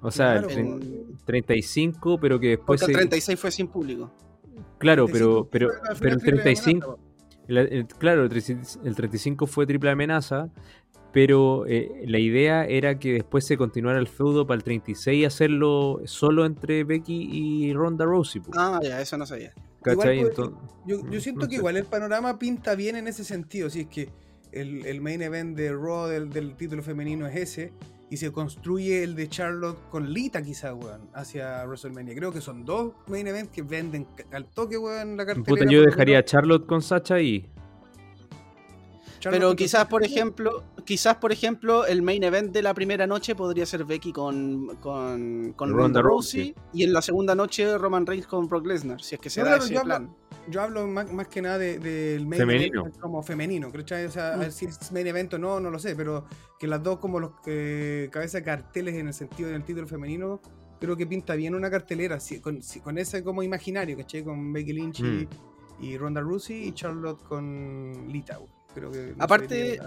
O sea,
Claro,
tre- 35, pero que después.
Porque el
se-
36 fue sin público.
Claro,
35
pero, pero, pero el
final triple
35.
amenaza, po.
el- el- claro, el 35 el 35 fue triple amenaza. Pero eh, la idea era que después se continuara el feudo para el 36 y hacerlo solo entre Becky y Ronda Rousey. po,
Ah, ya, eso no sabía.
¿Cachai?
igual puede-
Entonces-
Yo, yo siento
no
que
sé.
igual el panorama pinta bien en ese sentido. Si es que el, el main event de Raw del, del título femenino es ese, y se construye el de Charlotte con Lita, quizá, weón, hacia WrestleMania. Creo que son dos main events que venden al toque, weón, la cartelera.
Puta, yo dejaría a. Charlotte con Sacha y.
Pero quizás, por ejemplo, quizás, por ejemplo, el main event de la primera noche podría ser Becky con, con, con
Ronda
Ronda Rousey y en la segunda noche Roman Reigns con Brock Lesnar, si es que se
No,
da
claro,
ese
yo hablo-
plan.
Yo hablo más, más que nada de- del main
Femenino.
event como femenino, ¿cachai? O sea, a
Mm.
ver si es main event o no, no lo sé, pero que las dos como los eh, cabezas de carteles en el sentido del título femenino, creo que pinta bien una cartelera, sí, con, sí, con ese como imaginario, ¿cachai? Con Becky Lynch y, y Ronda Rousey y Charlotte con Lita. Creo que... no
Aparte,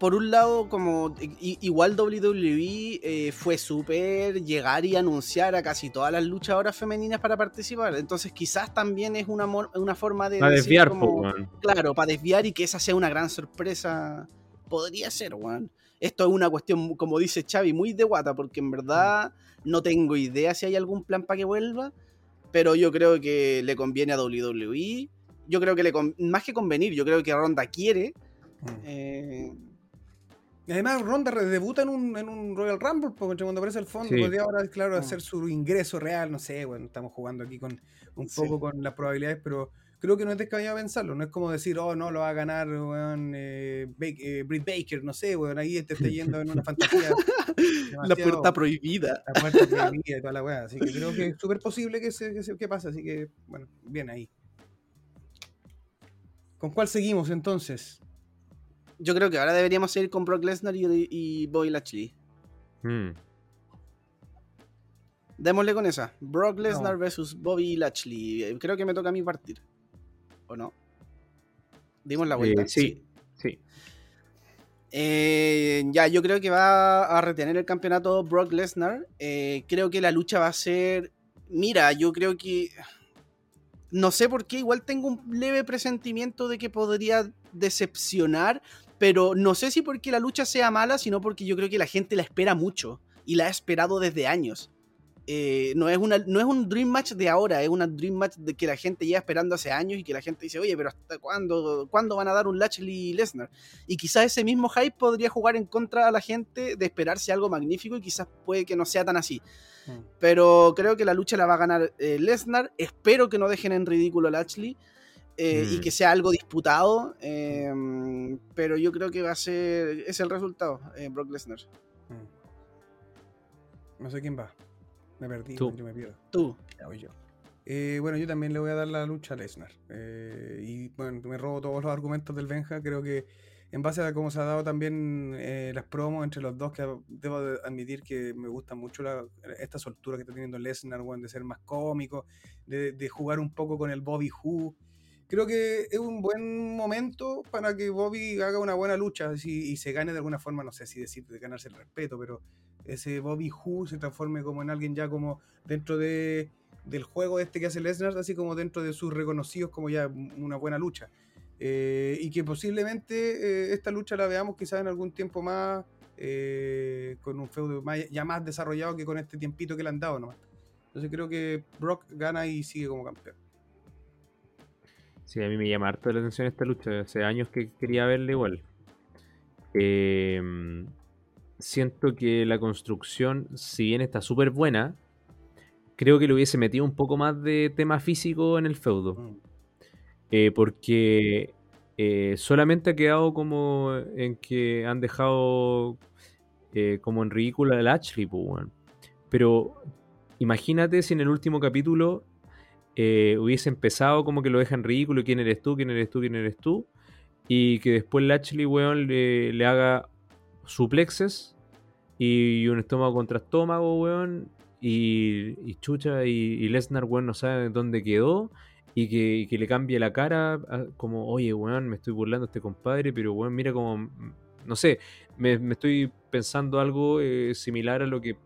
Por un lado, como igual WWE eh, fue súper llegar y anunciar a casi todas las luchadoras femeninas para participar. Entonces quizás también es una, una forma de...
Para
decir
desviar,
como-. Claro, para desviar y que esa sea una gran sorpresa. Podría ser, weón. Esto es una cuestión, como dice Xavi, muy de guata, porque en verdad no tengo idea si hay algún plan para que vuelva, pero yo creo que le conviene a WWE. Yo creo que le con- más que convenir, yo creo que Ronda quiere.
Mm.
eh,
Y además Ronda redebuta en un, en un Royal Rumble, porque cuando aparece el fondo,
Sí.
podría ahora, claro,
Mm.
hacer su ingreso real, no sé, bueno, estamos jugando aquí con un
Sí.
poco con las probabilidades, pero creo que no es descabellado pensarlo, no es como decir, oh, no, lo va a ganar, weón, eh, eh, Britt Baker, no sé, weón, ahí te está yendo en una fantasía.
la puerta prohibida.
la puerta prohibida y toda la weá, así que creo que es súper posible que, se, que, se- que pase, así que, bueno, bien ahí. ¿Con cuál seguimos entonces?
Yo creo que ahora deberíamos seguir con Brock Lesnar y, y Bobby Lashley.
Mm.
Démosle con esa. Brock Lesnar
No.
versus Bobby Lashley. Eh, Creo que me toca a mí partir. ¿O no? Dimos la
Eh,
vuelta.
sí, sí.
Eh, ya, yo creo que va a retener el campeonato Brock Lesnar. Eh, creo que la lucha va a ser. Mira, yo creo que. No sé por qué, igual tengo un leve presentimiento de que podría decepcionar, pero no sé si porque la lucha sea mala, sino porque yo creo que la gente la espera mucho y la ha esperado desde años. Eh, no, es una, no es un Dream Match de ahora, es una Dream Match de que la gente lleva esperando hace años y que la gente dice, oye, pero ¿hasta cuándo, cuándo van a dar un Lashley Lesnar? Y quizás ese mismo hype podría jugar en contra a la gente de esperarse algo magnífico y quizás puede que no sea tan así. Pero creo que la lucha la va a ganar eh, Lesnar. Espero que no dejen en ridículo a Lashley. eh,
Mm.
Y que sea algo disputado. eh, pero yo creo que va a ser. Es el resultado, Brock Lesnar.
Mm. No sé quién va. Me perdí,
Tú.
yo me pierdo.
Tú.
Ya voy yo. Eh, bueno, yo también le voy a dar la lucha a Lesnar. Eh, y bueno, me robo todos los argumentos del Benja. Creo que en base a cómo se ha dado también eh, las promos entre los dos, que debo de admitir que me gusta mucho la- esta soltura que está teniendo Lesnar, weón, de ser más cómico, de, de jugar un poco con el Bobby Who. Creo que es un buen momento para que Bobby haga una buena lucha así, y se gane de alguna forma, no sé si decir de ganarse el respeto, pero ese Bobby Who se transforme como en alguien ya como dentro de, del juego este que hace Lesnar, así como dentro de sus reconocidos como ya una buena lucha. Eh, y que posiblemente eh, esta lucha la veamos quizás en algún tiempo más, eh, con un feudo ya más desarrollado que con este tiempito que le han dado nomás. Entonces creo que Brock gana y sigue como campeón.
Sí, a mí me llama harto la atención esta lucha. Hace años que quería verla igual. Eh, siento que la construcción, si bien está súper buena, creo que le hubiese metido un poco más de tema físico en el feudo.
Mm.
Eh, porque eh, solamente ha quedado como en que han dejado eh, como en ridículo al Ashley. Pero imagínate si en el último capítulo hubiese empezado como que lo dejan ridículo, quién eres tú, quién eres tú, quién eres tú, y que después Lashley, weón, le, le haga suplexes y un estómago contra estómago, weón, y, y chucha, y, Lesnar, weón, no sabe dónde quedó, y que, que le cambie la cara, a- como, oye, weón, me estoy burlando de este compadre, pero weón, mira como, no sé, me, me estoy pensando algo eh, similar a lo que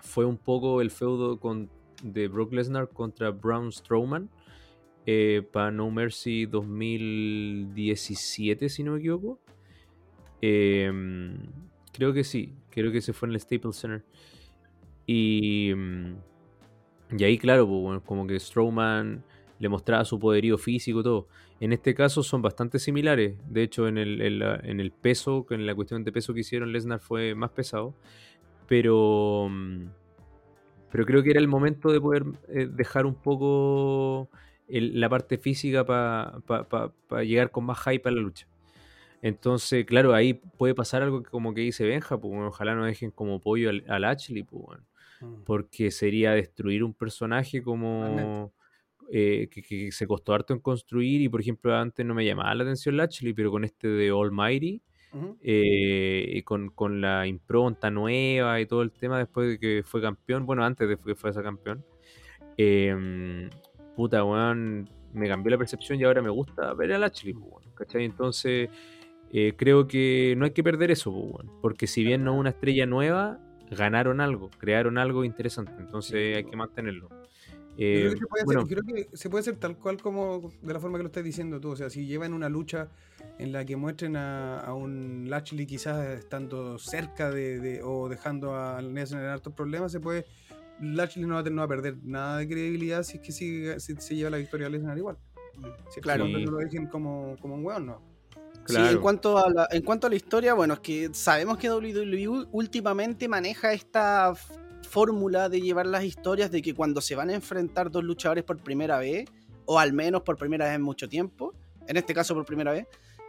fue un poco el feudo con, de Brock Lesnar contra Braun Strowman para No Mercy 2017, si no me equivoco. Em, creo que sí, creo que se fue en el Staples Center. Y, mm, y ahí, claro, pues, como que Strowman le mostraba su poderío físico todo. En este caso son bastante similares. De hecho, en el, en el peso, en la cuestión de peso que hicieron, Lesnar fue más pesado. Pero. mm, Pero creo que era el momento de poder eh, dejar un poco la parte física para llegar con más hype a la lucha. Entonces, claro, ahí puede pasar algo que como que dice Benja, pues bueno, ojalá no dejen como pollo al, al Ashley, pues bueno,
Mm.
porque sería destruir un personaje como eh, que, que se costó harto en construir y por ejemplo antes no me llamaba la atención Lashley, pero con este de Almighty eh, y con, con la impronta nueva y todo el tema después de que fue campeón, bueno, antes de que fuese campeón, eh, puta, weón, me cambió la percepción y ahora me gusta ver a Lashley, pues, weón, ¿cachai? Entonces, eh, creo que no hay que perder eso, porque si bien no es una estrella nueva, ganaron algo, crearon algo interesante, entonces hay que mantenerlo. Eh,
creo, que se puede
bueno,
hacer, creo que se puede hacer tal cual como de la forma que lo estás diciendo tú. O sea, si llevan una lucha en la que muestren a, a un Lashley quizás estando cerca de, de- o dejando a Lesnar en hartos problemas, se puede. Lashley no va, a, tener- no va a perder nada de credibilidad si es que sigue, si se lleva la victoria a Lesnar igual.
Claro.
Sí.
no lo dejen como, como un weón, ¿no?
Sí, en cuanto, a la, en cuanto a la historia, bueno, es que sabemos que WWE últimamente maneja esta fórmula de llevar las historias de que cuando se van a enfrentar dos luchadores por primera vez, o al menos por primera vez en mucho tiempo, en este caso por primera vez,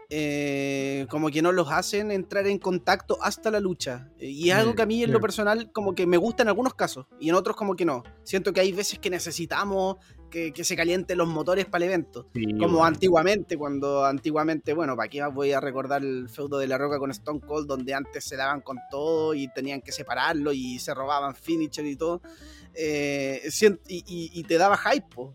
eh, como que no los hacen entrar en contacto hasta la lucha. Eh, Y es algo que a mí en lo personal como que me gusta en algunos casos y en otros como que no. Siento que hay veces que necesitamos que, que se calienten los motores para el evento.
sí,
Como antiguamente, cuando antiguamente, bueno, ¿para qué voy a recordar el feudo de La Roca con Stone Cold, donde antes se daban con todo y tenían que separarlo y se robaban finisher y todo? Eh, y, y- y te daba hype, po.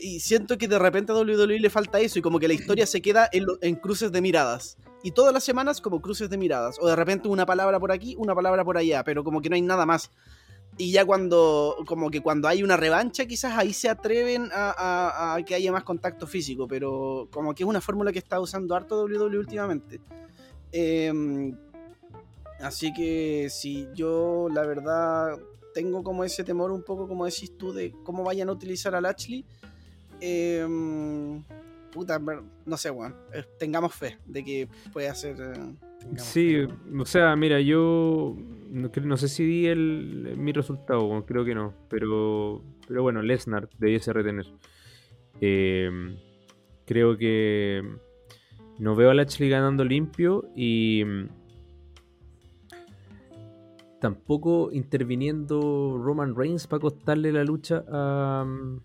Y siento que de repente a WWE le falta eso y como que la historia se queda en, lo- en cruces de miradas. Y todas las semanas como cruces de miradas. O de repente una palabra por aquí, una palabra por allá, pero como que no hay nada más. Y ya cuando, como que cuando hay una revancha, quizás ahí se atreven a, que haya más contacto físico, pero como que es una fórmula que está usando harto WWE últimamente. Em, así que si yo, la verdad, tengo como ese temor un poco, como decís tú, de cómo vayan a utilizar a Lashley. em, puta, no sé, weón. eh, tengamos fe de que puede hacer. eh,
Sí, o sea, mira, yo no, no sé si di el, mi resultado, bueno, creo que no, pero, pero bueno, Lesnar debiese retener. Eh, creo que no veo a Lashley ganando limpio y mm, tampoco interviniendo Roman Reigns para costarle la lucha a, mm,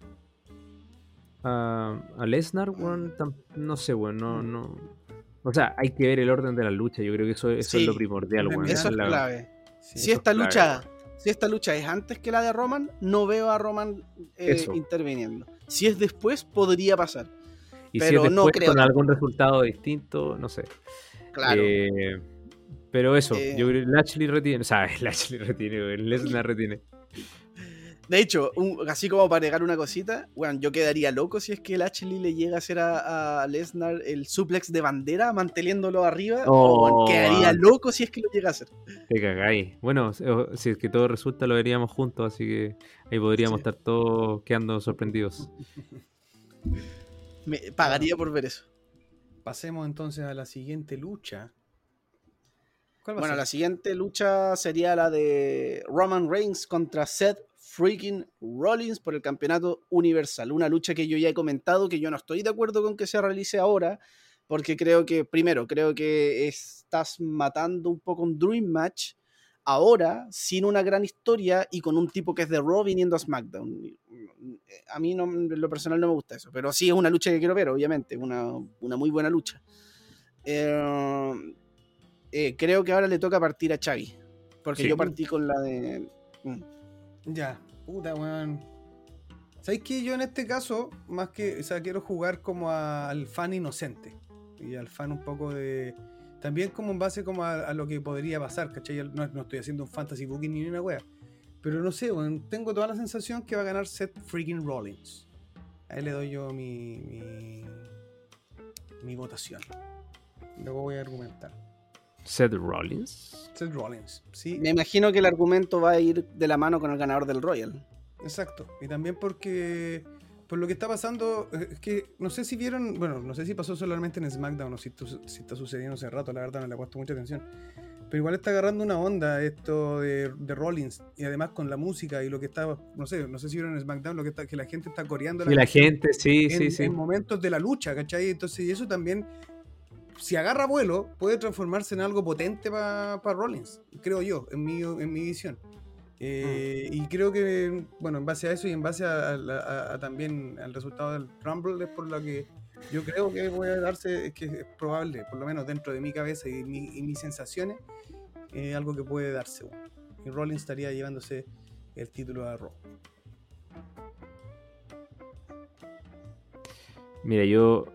a, a Lesnar, tam- no sé, weón, no, no, o sea, hay que ver el orden de la lucha. Yo creo que eso, eso es lo primordial, weón.
Eso es
la-
clave.
sí,
si esta
es
lucha si esta lucha es antes que la de Roman no veo a Roman eh, interviniendo si es después podría pasar
Y si
pero
es
no
después
creo
con algún resultado distinto, no sé.
claro
Eh, Pero eso,
Eh.
yo creo que Lashley retiene. O sea, Lashley retiene. Lesnar retiene.
De hecho, un- así como para agregar una cosita, bueno, yo quedaría loco si es que el Ashley le llega a hacer a, a Lesnar el suplex de bandera manteniéndolo arriba.
Oh,
o quedaría
ah.
loco si es que lo llega a hacer.
Te cagáis. Bueno, si es que todo resulta, lo veríamos juntos, así que ahí podríamos
Sí.
estar todos quedando sorprendidos.
Me pagaría por ver eso.
Pasemos entonces a la siguiente lucha. ¿Cuál va
Bueno,
a
la
ser?
siguiente lucha sería la de Roman Reigns contra Seth freaking Rollins por el campeonato universal. Una lucha que yo ya he comentado que yo no estoy de acuerdo con que se realice ahora, porque creo que, primero, creo que estás matando un poco un Dream Match ahora, sin una gran historia y con un tipo que es de Raw viniendo a SmackDown. A mí no, en lo personal no me gusta eso, pero sí es una lucha que quiero ver, obviamente, una, una muy buena lucha. Eh, eh, creo que ahora le toca partir a Xavi, porque
Sí.
yo partí con la de... mm,
Ya, puta, weón. ¿Sabéis que yo en este caso, más que, o sea, quiero jugar como al fan inocente y al fan un poco de. También como en base como a, lo que podría pasar, ¿cachai? No, no estoy haciendo un fantasy booking ni una wea. Pero no sé, weón, tengo toda la sensación que va a ganar Seth freaking Rollins. A él le doy yo mi, mi, mi votación. Luego voy a argumentar.
Seth Rollins.
Seth Rollins, sí.
Me imagino que el argumento va a ir de la mano con el ganador del Royal.
Exacto. Y también porque por lo que está pasando, eh, es que no sé si vieron, bueno, no sé si pasó solamente en SmackDown o si, si está sucediendo hace rato, la verdad no le he puesto mucha atención. Pero igual está agarrando una onda esto de, de Rollins y además con la música y lo que está, no sé, no sé si vieron en SmackDown, lo que está, que la gente está coreando
Y la gente, sí,
en,
sí, sí.
en momentos de la lucha, ¿cachai? Entonces, y eso también, si agarra vuelo, puede transformarse en algo potente para Rollins, creo yo, en mi, en mi visión. Eh, Y creo que, bueno, en base a eso y en base a, a la- a- a también al resultado del Rumble, es por lo que yo creo que voy a darse, es que es probable, por lo menos dentro de mi cabeza y, mi- y mis sensaciones, eh, algo que puede darse. Y Rollins estaría llevándose el título a Raw.
Mira, yo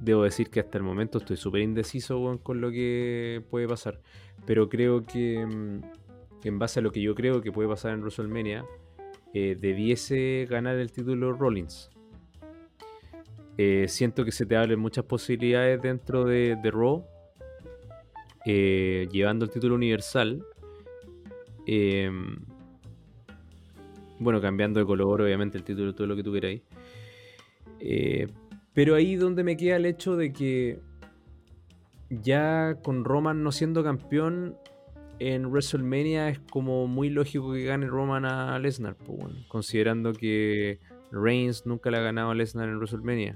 debo decir que hasta el momento estoy súper indeciso con lo que puede pasar. Pero creo que, mm, en base a lo que yo creo que puede pasar en WrestleMania, eh, debiese ganar el título Rollins. Eh, siento que se te abren muchas posibilidades dentro de, Raw, eh, llevando el título universal. Eh, bueno, cambiando de color, obviamente, el título, todo lo que tú queráis. Pero ahí donde me queda el hecho de que ya con Roman no siendo campeón en WrestleMania es como muy lógico que gane Roman a Lesnar, weón, considerando que Reigns nunca le ha ganado a Lesnar en WrestleMania.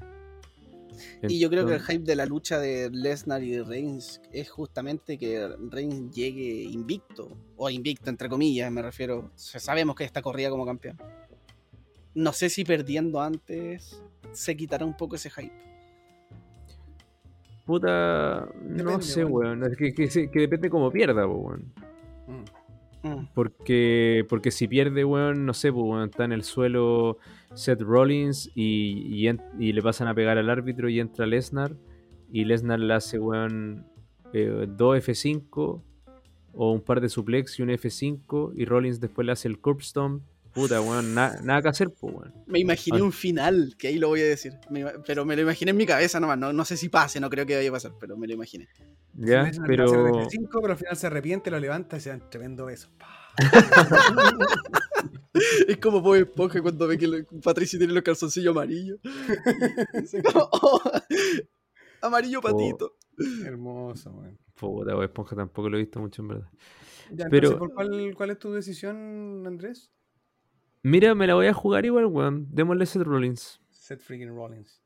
Y yo creo que el hype de la lucha de Lesnar y de Reigns es justamente que Reigns llegue invicto, o invicto entre comillas, me refiero. Sabemos que está corrida como campeón. No sé si perdiendo antes se quitará un poco ese hype.
Puta, no sé,
weón.
weón. Es que, que, se- que depende cómo pierda, weón.
Mm.
Mm.
Porque, porque si pierde, weón, no sé, weón, está en el suelo Seth Rollins y, y, en- y le pasan a pegar al árbitro y entra Lesnar y Lesnar le hace, weón, eh, dos F5 o un par de suplex y un F5 y Rollins después le hace el curb stomp. Puta, weón, na- nada que hacer, pues, weón.
Me imaginé
Ah.
un final, que ahí lo voy a decir. Me pero me lo imaginé en mi cabeza nomás. No, no sé si pase, no creo que vaya a pasar, pero me lo imaginé.
Ya,
el
pero...
F5, pero al final se arrepiente, lo levanta y se dan tremendo beso.
Es como Bob Esponja cuando ve que Patricio tiene los calzoncillos amarillos. Dice como, "Oh, amarillo patito.
Hermoso, weón.
Puta, weón, Esponja tampoco lo he visto mucho, en verdad.
Ya,
Pero-
entonces, ¿por cuál, cuál es tu decisión, Andrés?
Mira, me la voy a jugar igual, weón. Démosle Seth Rollins.
Seth freaking Rollins.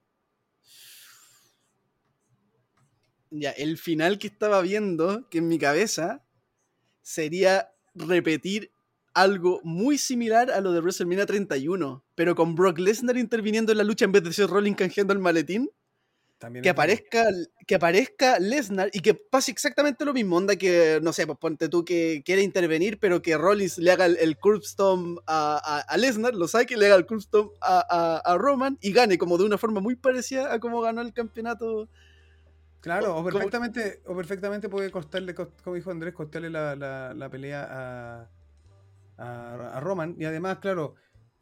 Ya, el final que estaba viendo, que en mi cabeza, sería repetir algo muy similar a lo de WrestleMania 31, pero con Brock Lesnar interviniendo en la lucha en vez de ser Rollins canjeando el maletín.
También
que aparezca, que aparezca Lesnar y que pase exactamente lo mismo. Onda que, no sé, pues ponte tú que quiere intervenir, pero que Rollins le haga el, el a, a- a Lesnar, lo saque, le haga el curb stomp a, a- Roman y gane como de una forma muy parecida a como ganó el campeonato
Claro, o
¿Cómo-
perfectamente, o perfectamente puede costarle, cos- como dijo Andrés, costarle la, la- la pelea a, Roman. Y además, claro,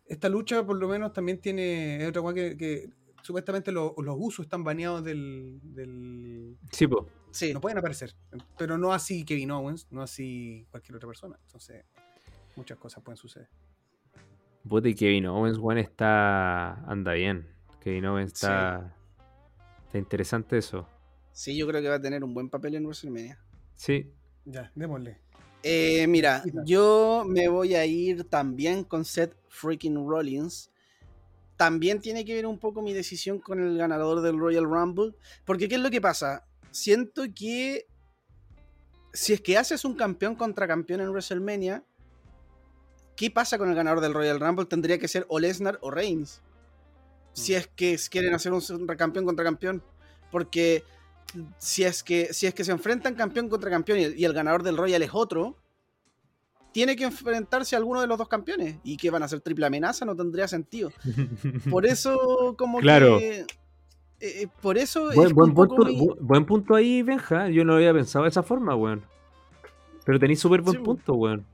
esta lucha por lo menos también tiene es otra cosa que, que supuestamente lo- los usos están baneados del, del-
Sí, po.
Sí.
No pueden aparecer, pero no así Kevin Owens, no así cualquier otra persona. Entonces, muchas cosas pueden suceder.
Puta, y Kevin Owens, weón, está. anda bien. Kevin Owens está. Está interesante eso.
Sí, yo creo que va a tener un buen papel en WrestleMania.
Sí.
Ya, démosle.
Eh, mira, yo me voy a ir también con Seth freaking Rollins. También tiene que ver un poco mi decisión con el ganador del Royal Rumble. Porque, ¿qué es lo que pasa? Siento que si es que haces un campeón contra campeón en WrestleMania, ¿qué pasa con el ganador del Royal Rumble? Tendría que ser o Lesnar o Reigns. Si es que quieren hacer un campeón contra campeón. Porque si es que, si es que se enfrentan campeón contra campeón y el, y el ganador del Royal es otro, tiene que enfrentarse a alguno de los dos campeones. ¿Y que van a ser triple amenaza? No tendría sentido. Por eso, como
Claro.
que. eh, eh, por eso.
Buen,
es
buen
un poco
punto,
mi-
buen punto ahí, Benja. Yo no lo había pensado de esa forma, weón. Pero tenéis súper buen
Sí,
punto, weón.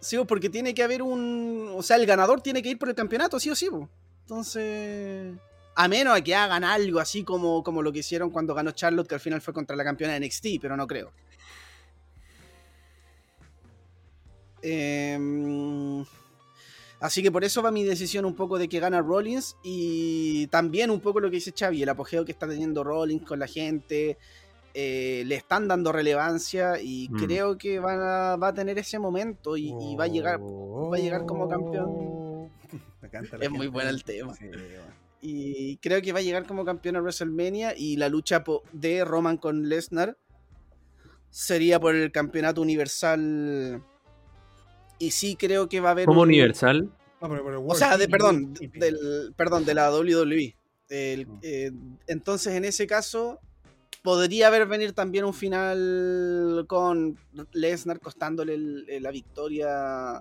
Sí, porque tiene que haber un. O sea, el ganador tiene que ir por el campeonato, sí o sí. po. Entonces. A menos a que hagan algo así como, como lo que hicieron cuando ganó Charlotte, que al final fue contra la campeona de NXT, pero no creo. Em, así que por eso va mi decisión un poco de que gana Rollins y también un poco lo que dice Xavi, el apogeo que está teniendo Rollins con la gente. eh, le están dando relevancia y
Mm.
creo que va a, va a tener ese momento y, y va a llegar va a llegar como campeón.
Me la
Es muy bueno el tema.
Sí.
Y creo que va a llegar como campeón a WrestleMania y la lucha de Roman con Lesnar sería por el campeonato universal. Y sí creo que va a haber
Como
un-
universal.
No, pero por el
O sea, de, perdón, del, perdón, de la WWE. El-
Mm.
eh, entonces, en ese caso, podría haber venir también un final con Lesnar costándole el- eh, la victoria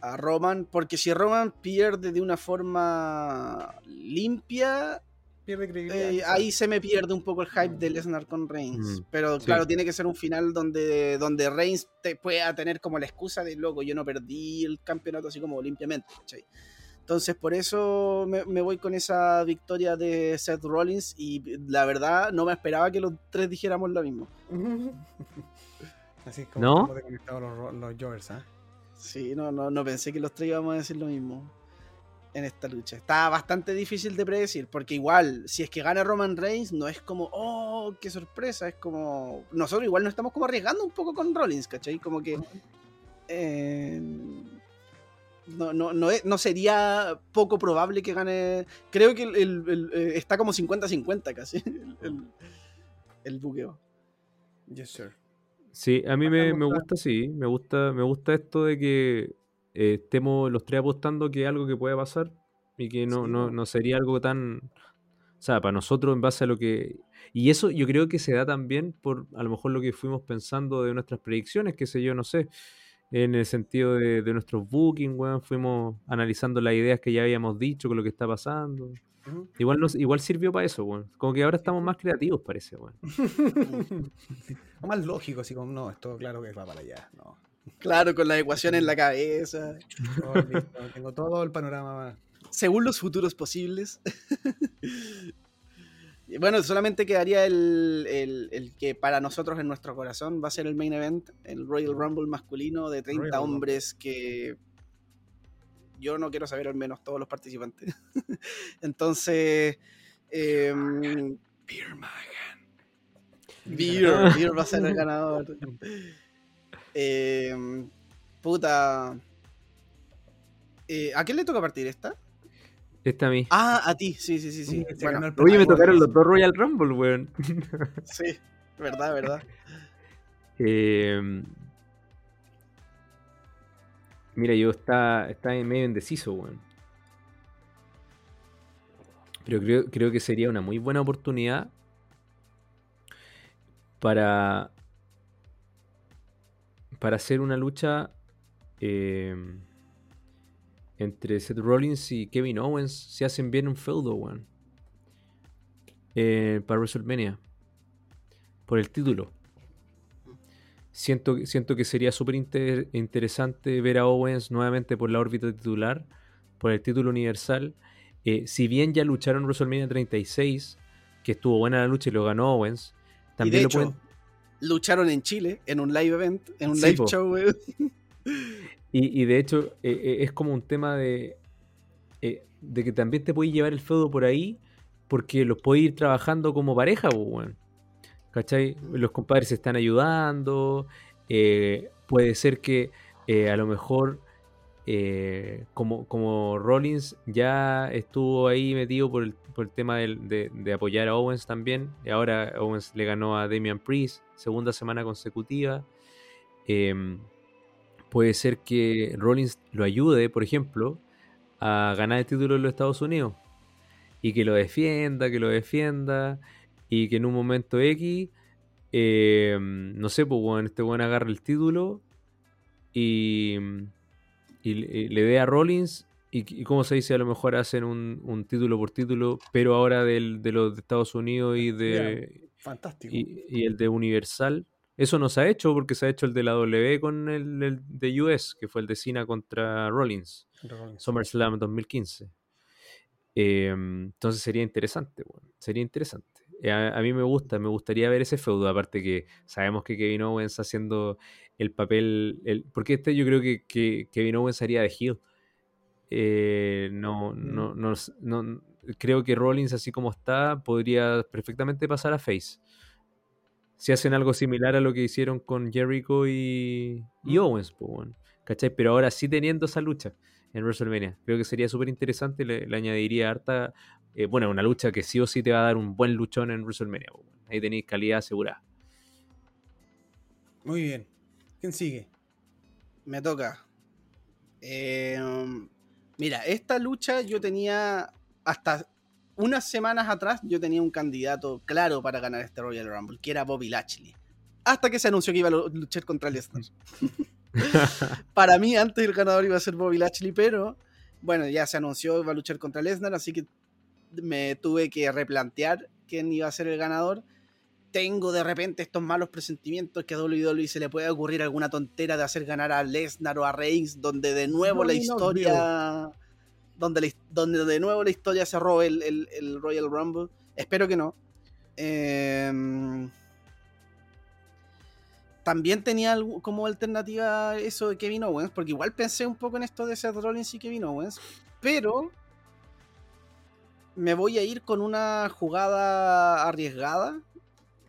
a Roman, porque si Roman pierde de una forma limpia,
Pierde credibilidad.
eh, ahí se me pierde un poco el hype de Lesnar con Reigns.
Mm,
Pero
sí.
claro, tiene que ser un final donde, donde Reigns te pueda tener como la excusa de loco, yo no perdí el campeonato así como limpiamente. ¿cachai? Entonces por eso me, me voy con esa victoria de Seth Rollins y la verdad no me esperaba que los tres dijéramos lo mismo.
Así es como
¿No?
los, los Jovers, ¿ah?
Sí, no, no, no pensé que los tres íbamos a decir lo mismo en esta lucha. Está bastante difícil de predecir, porque igual, si es que gana Roman Reigns, no es como, oh, qué sorpresa, es como... Nosotros igual nos estamos como arriesgando un poco con Rollins, ¿cachai? Como que... eh, no, no, no, es- no sería poco probable que gane... Creo que el, el- el, eh, está como 50-50 casi, el, buqueo.
Yes, sir.
Sí, a mí me, me gusta, sí. Me gusta, me gusta esto de que eh, estemos los tres apostando que es algo que puede pasar y que no,
Sí,
no, no sería algo tan. O sea, para nosotros, en base a lo que. Y eso yo creo que se da también por a lo mejor lo que fuimos pensando de nuestras predicciones, qué sé yo, no sé. En el sentido de, de nuestros bookings, weón, fuimos analizando las ideas que ya habíamos dicho con lo que está pasando. Igual, nos, igual sirvió para eso, weón. Como que ahora estamos más creativos, parece, weón.
O más lógico, así como, no, esto claro que va para allá. No.
Claro, con la ecuación en la cabeza.
Oh, listo, tengo todo el panorama.
según los futuros posibles. Bueno, solamente quedaría el, el- el que para nosotros en nuestro corazón va a ser el main event, el Royal Rumble masculino de 30
Royal Rumble.
hombres que yo no quiero saber al menos todos los participantes. Entonces, em,
Beer Magan.
Beer, Beer va a ser el ganador. Em, puta. Eh, ¿A quién le toca partir esta?
Esta a mí.
Ah, a ti, sí, sí, sí, sí. Bueno,
Oye, me tocaron los dos Royal Rumble, weón.
Sí, verdad, verdad.
Eh, mira, yo está, está medio indeciso, weón. Pero creo, creo que sería una muy buena oportunidad para, para hacer una lucha eh, entre Seth Rollins y Kevin Owens si hacen bien un feudo, weón. eh, para WrestleMania. Por el título. Siento, siento que sería súper inter- interesante ver a Owens nuevamente por la órbita titular, por el título universal. Eh, si bien ya lucharon WrestleMania 36, que estuvo buena la lucha y lo ganó Owens,
y
también
de
lo
hecho,
pueden-
lucharon en Chile, en un live event, en un
Sí,
live
po.
show, weón.
Y, y de hecho, eh, eh, es como un tema de, eh, de que también te puedes llevar el feudo por ahí, porque los puedes ir trabajando como pareja, weón. ¿Cachai? Los compadres se están ayudando. puede ser que a lo mejor, eh, como, como Rollins ya estuvo ahí metido por el, por el tema de, de apoyar a Owens también, y ahora Owens le ganó a Damian Priest, segunda semana consecutiva. em, puede ser que Rollins lo ayude, por ejemplo, a ganar el título de los Estados Unidos. Y que lo defienda, que lo defienda. Y que en un momento X, eh, no sé, pues bueno, este buen agarra el título y, y le dé a Rollins. Y, y como se dice, a lo mejor hacen un, un título por título, pero ahora del, de los de Estados Unidos y de,
Fantástico.
y, y el de Universal. Eso no se ha hecho porque se ha hecho el de la W con el, el de US, que fue el de Cena contra Rollins, SummerSlam 2015. Eh, entonces sería interesante, sería interesante. Eh, A, a mí me gusta, me gustaría ver ese feudo, aparte que sabemos que Kevin Owens está haciendo el papel, el, porque este yo creo que, que Kevin Owens haría de heel. Eh, no, no, no, no- creo que Rollins así como está podría perfectamente pasar a face. Si hacen algo similar a lo que hicieron con Jericho y, y Owens, pues, ¿cachai? Pero ahora sí teniendo esa lucha en WrestleMania. Creo que sería súper interesante, le, le añadiría harta, eh, bueno, una lucha que sí o sí te va a dar un buen luchón en WrestleMania. weón. Ahí tenéis calidad asegurada.
Muy bien. ¿Quién sigue?
Me toca. Eh, mira, esta lucha yo tenía hasta unas semanas atrás yo tenía un candidato claro para ganar este Royal Rumble, que era Bobby Lashley. Hasta que se anunció que iba a lu- luchar contra Lesnar. para mí antes el ganador iba a ser Bobby Lashley, pero bueno, ya se anunció que iba a luchar contra Lesnar, así que me tuve que replantear quién iba a ser el ganador. Tengo de repente estos malos presentimientos que a WWE se le puede ocurrir alguna tontera de hacer ganar a Lesnar o a Reigns, donde de nuevo la
no,
historia. Donde, la donde de nuevo la historia se robe el, el- el Royal Rumble. Espero que no. Em, también tenía como alternativa eso de Kevin Owens, porque igual pensé un poco en esto de Seth Rollins y Kevin Owens, pero me voy a ir con una jugada arriesgada,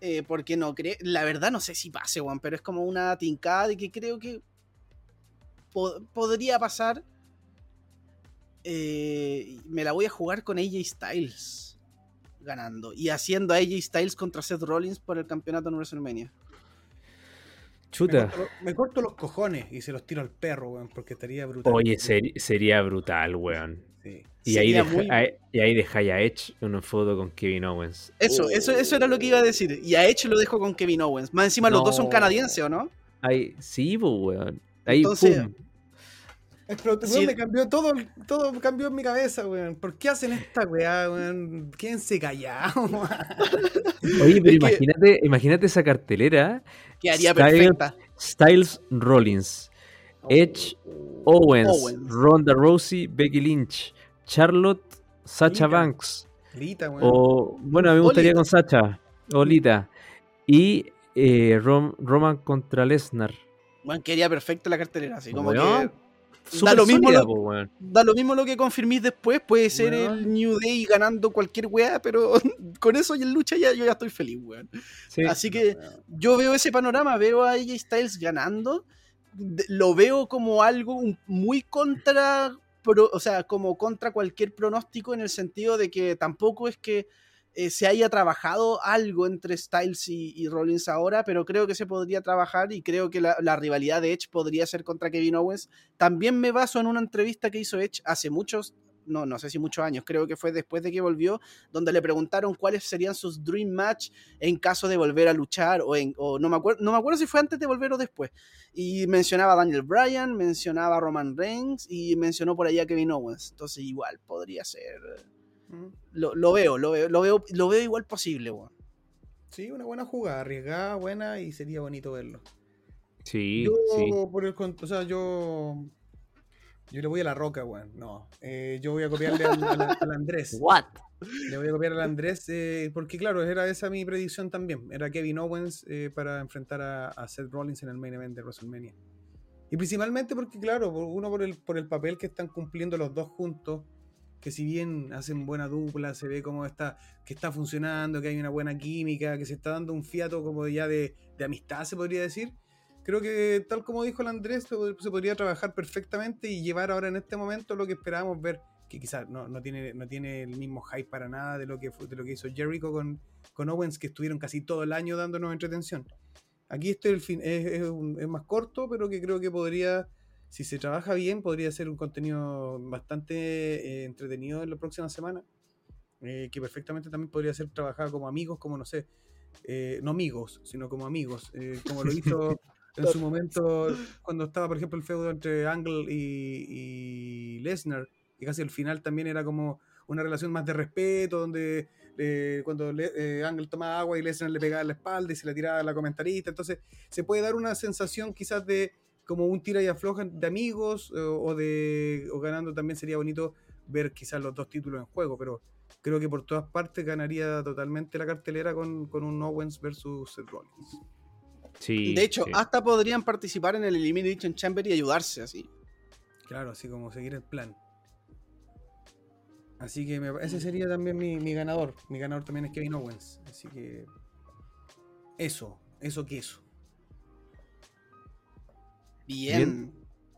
eh, porque no creo, la verdad no sé si pase, Juan, pero es como una tincada de que creo que po- podría pasar. Eh, me la voy a jugar con AJ Styles ganando y haciendo a AJ Styles contra Seth Rollins por el campeonato en WrestleMania.
Me
Chuta.
corto, me corto los cojones y se los tiro al perro, weón, porque estaría brutal.
Oye, sería brutal, weón.
Sí.
Y ahí,
Sería
deja,
muy-
ahí, y ahí dejáis a Edge en una foto con Kevin Owens.
Eso, eso, eso era lo que iba a decir. Y a Edge lo dejo con Kevin Owens. Más encima los dos son canadienses, ¿o no?
Ahí, sí, pues, weón. Ahí,
Entonces-
pum.
Es pero, weón,
Sí.
me cambió todo, todo cambió en mi cabeza, weón. ¿Por qué hacen esta weá, weón? Quédense callados.
Oye, pero
Es que-
imagínate, imagínate esa cartelera.
Quedaría
Styles-
perfecta.
Styles Rollins, Edge Owens,
Owens.
Ronda Rousey, Becky Lynch, Charlotte, Sacha
Lita.
Banks.
Lita, weón.
O, bueno, a mí me gustaría con Sacha, o Lita. Y eh, Rom- Roman contra Lesnar.
Bueno, quedaría perfecta la cartelera. Así como que
Súper
lo mismo
sólida,
lo-
po,
da lo mismo lo que confirmís después. Puede ser el New Day ganando cualquier weá, pero con eso y en lucha ya, yo ya estoy feliz, weón.
Sí.
Así que yo veo ese panorama, veo a AJ Styles ganando, lo veo como algo muy contra, o sea, como contra cualquier pronóstico en el sentido de que tampoco es que eh, se haya trabajado algo entre Styles y, y Rollins ahora, pero creo que se podría trabajar y creo que la, la rivalidad de Edge podría ser contra Kevin Owens. También me baso en una entrevista que hizo Edge hace muchos, no, no sé si muchos años, creo que fue después de que volvió, donde le preguntaron cuáles serían sus dream match en caso de volver a luchar o, en, o no, me acuerdo, no me acuerdo si fue antes de volver o después. Y mencionaba a Daniel Bryan, mencionaba a Roman Reigns y mencionó por ahí a Kevin Owens. Entonces igual podría ser
Mm.
Lo, lo veo, lo veo, lo veo, lo veo igual posible, weón.
Sí, una buena jugada, arriesgada, buena y sería bonito verlo.
Sí,
yo,
sí.
por el o sea, yo. Yo le voy a la roca, weón. No. Eh, yo voy a copiarle al, al- al Andrés.
What?
Le voy a copiar al Andrés. eh, porque, claro, era esa mi predicción también. Era Kevin Owens eh, para enfrentar a, a Seth Rollins en el main event de WrestleMania. Y principalmente porque, claro, uno por el, por el papel que están cumpliendo los dos juntos. Que si bien hacen buena dupla, se ve como está, que está funcionando, que hay una buena química, que se está dando un fiato como ya de, de amistad, se podría decir. Creo que tal como dijo el Andrés, se pod- se podría trabajar perfectamente y llevar ahora en este momento lo que esperábamos ver, que quizás no, no tiene, no tiene el mismo hype para nada de lo que, fue- de lo que hizo Jericho con, con Owens, que estuvieron casi todo el año dándonos entretención. Aquí este el fin, es, es un- es más corto, pero que creo que podría, si se trabaja bien, podría ser un contenido bastante eh, entretenido en la próxima semana. eh, que perfectamente también podría ser trabajado como amigos, como no sé, eh, no amigos, sino como amigos, eh, como lo hizo en su momento cuando estaba, por ejemplo, el feudo entre Angle y, y Lesnar, que casi al final también era como una relación más de respeto, donde eh, cuando Le- eh, Angle tomaba agua y Lesnar le pegaba en la espalda y se la tiraba a la comentarista, entonces se puede dar una sensación quizás de como un tira y afloja de amigos eh, o de o ganando también sería bonito ver quizás los dos títulos en juego, pero creo que por todas partes ganaría totalmente la cartelera con, con un Owens versus Seth Rollins.
Sí.
de hecho,
sí.
hasta podrían participar en el Elimination Chamber y ayudarse así.
Claro, así como seguir el plan. Así que me- ese sería también mi, mi ganador. Mi ganador también es Kevin Owens. Así que. Eso, eso que eso.
Bien.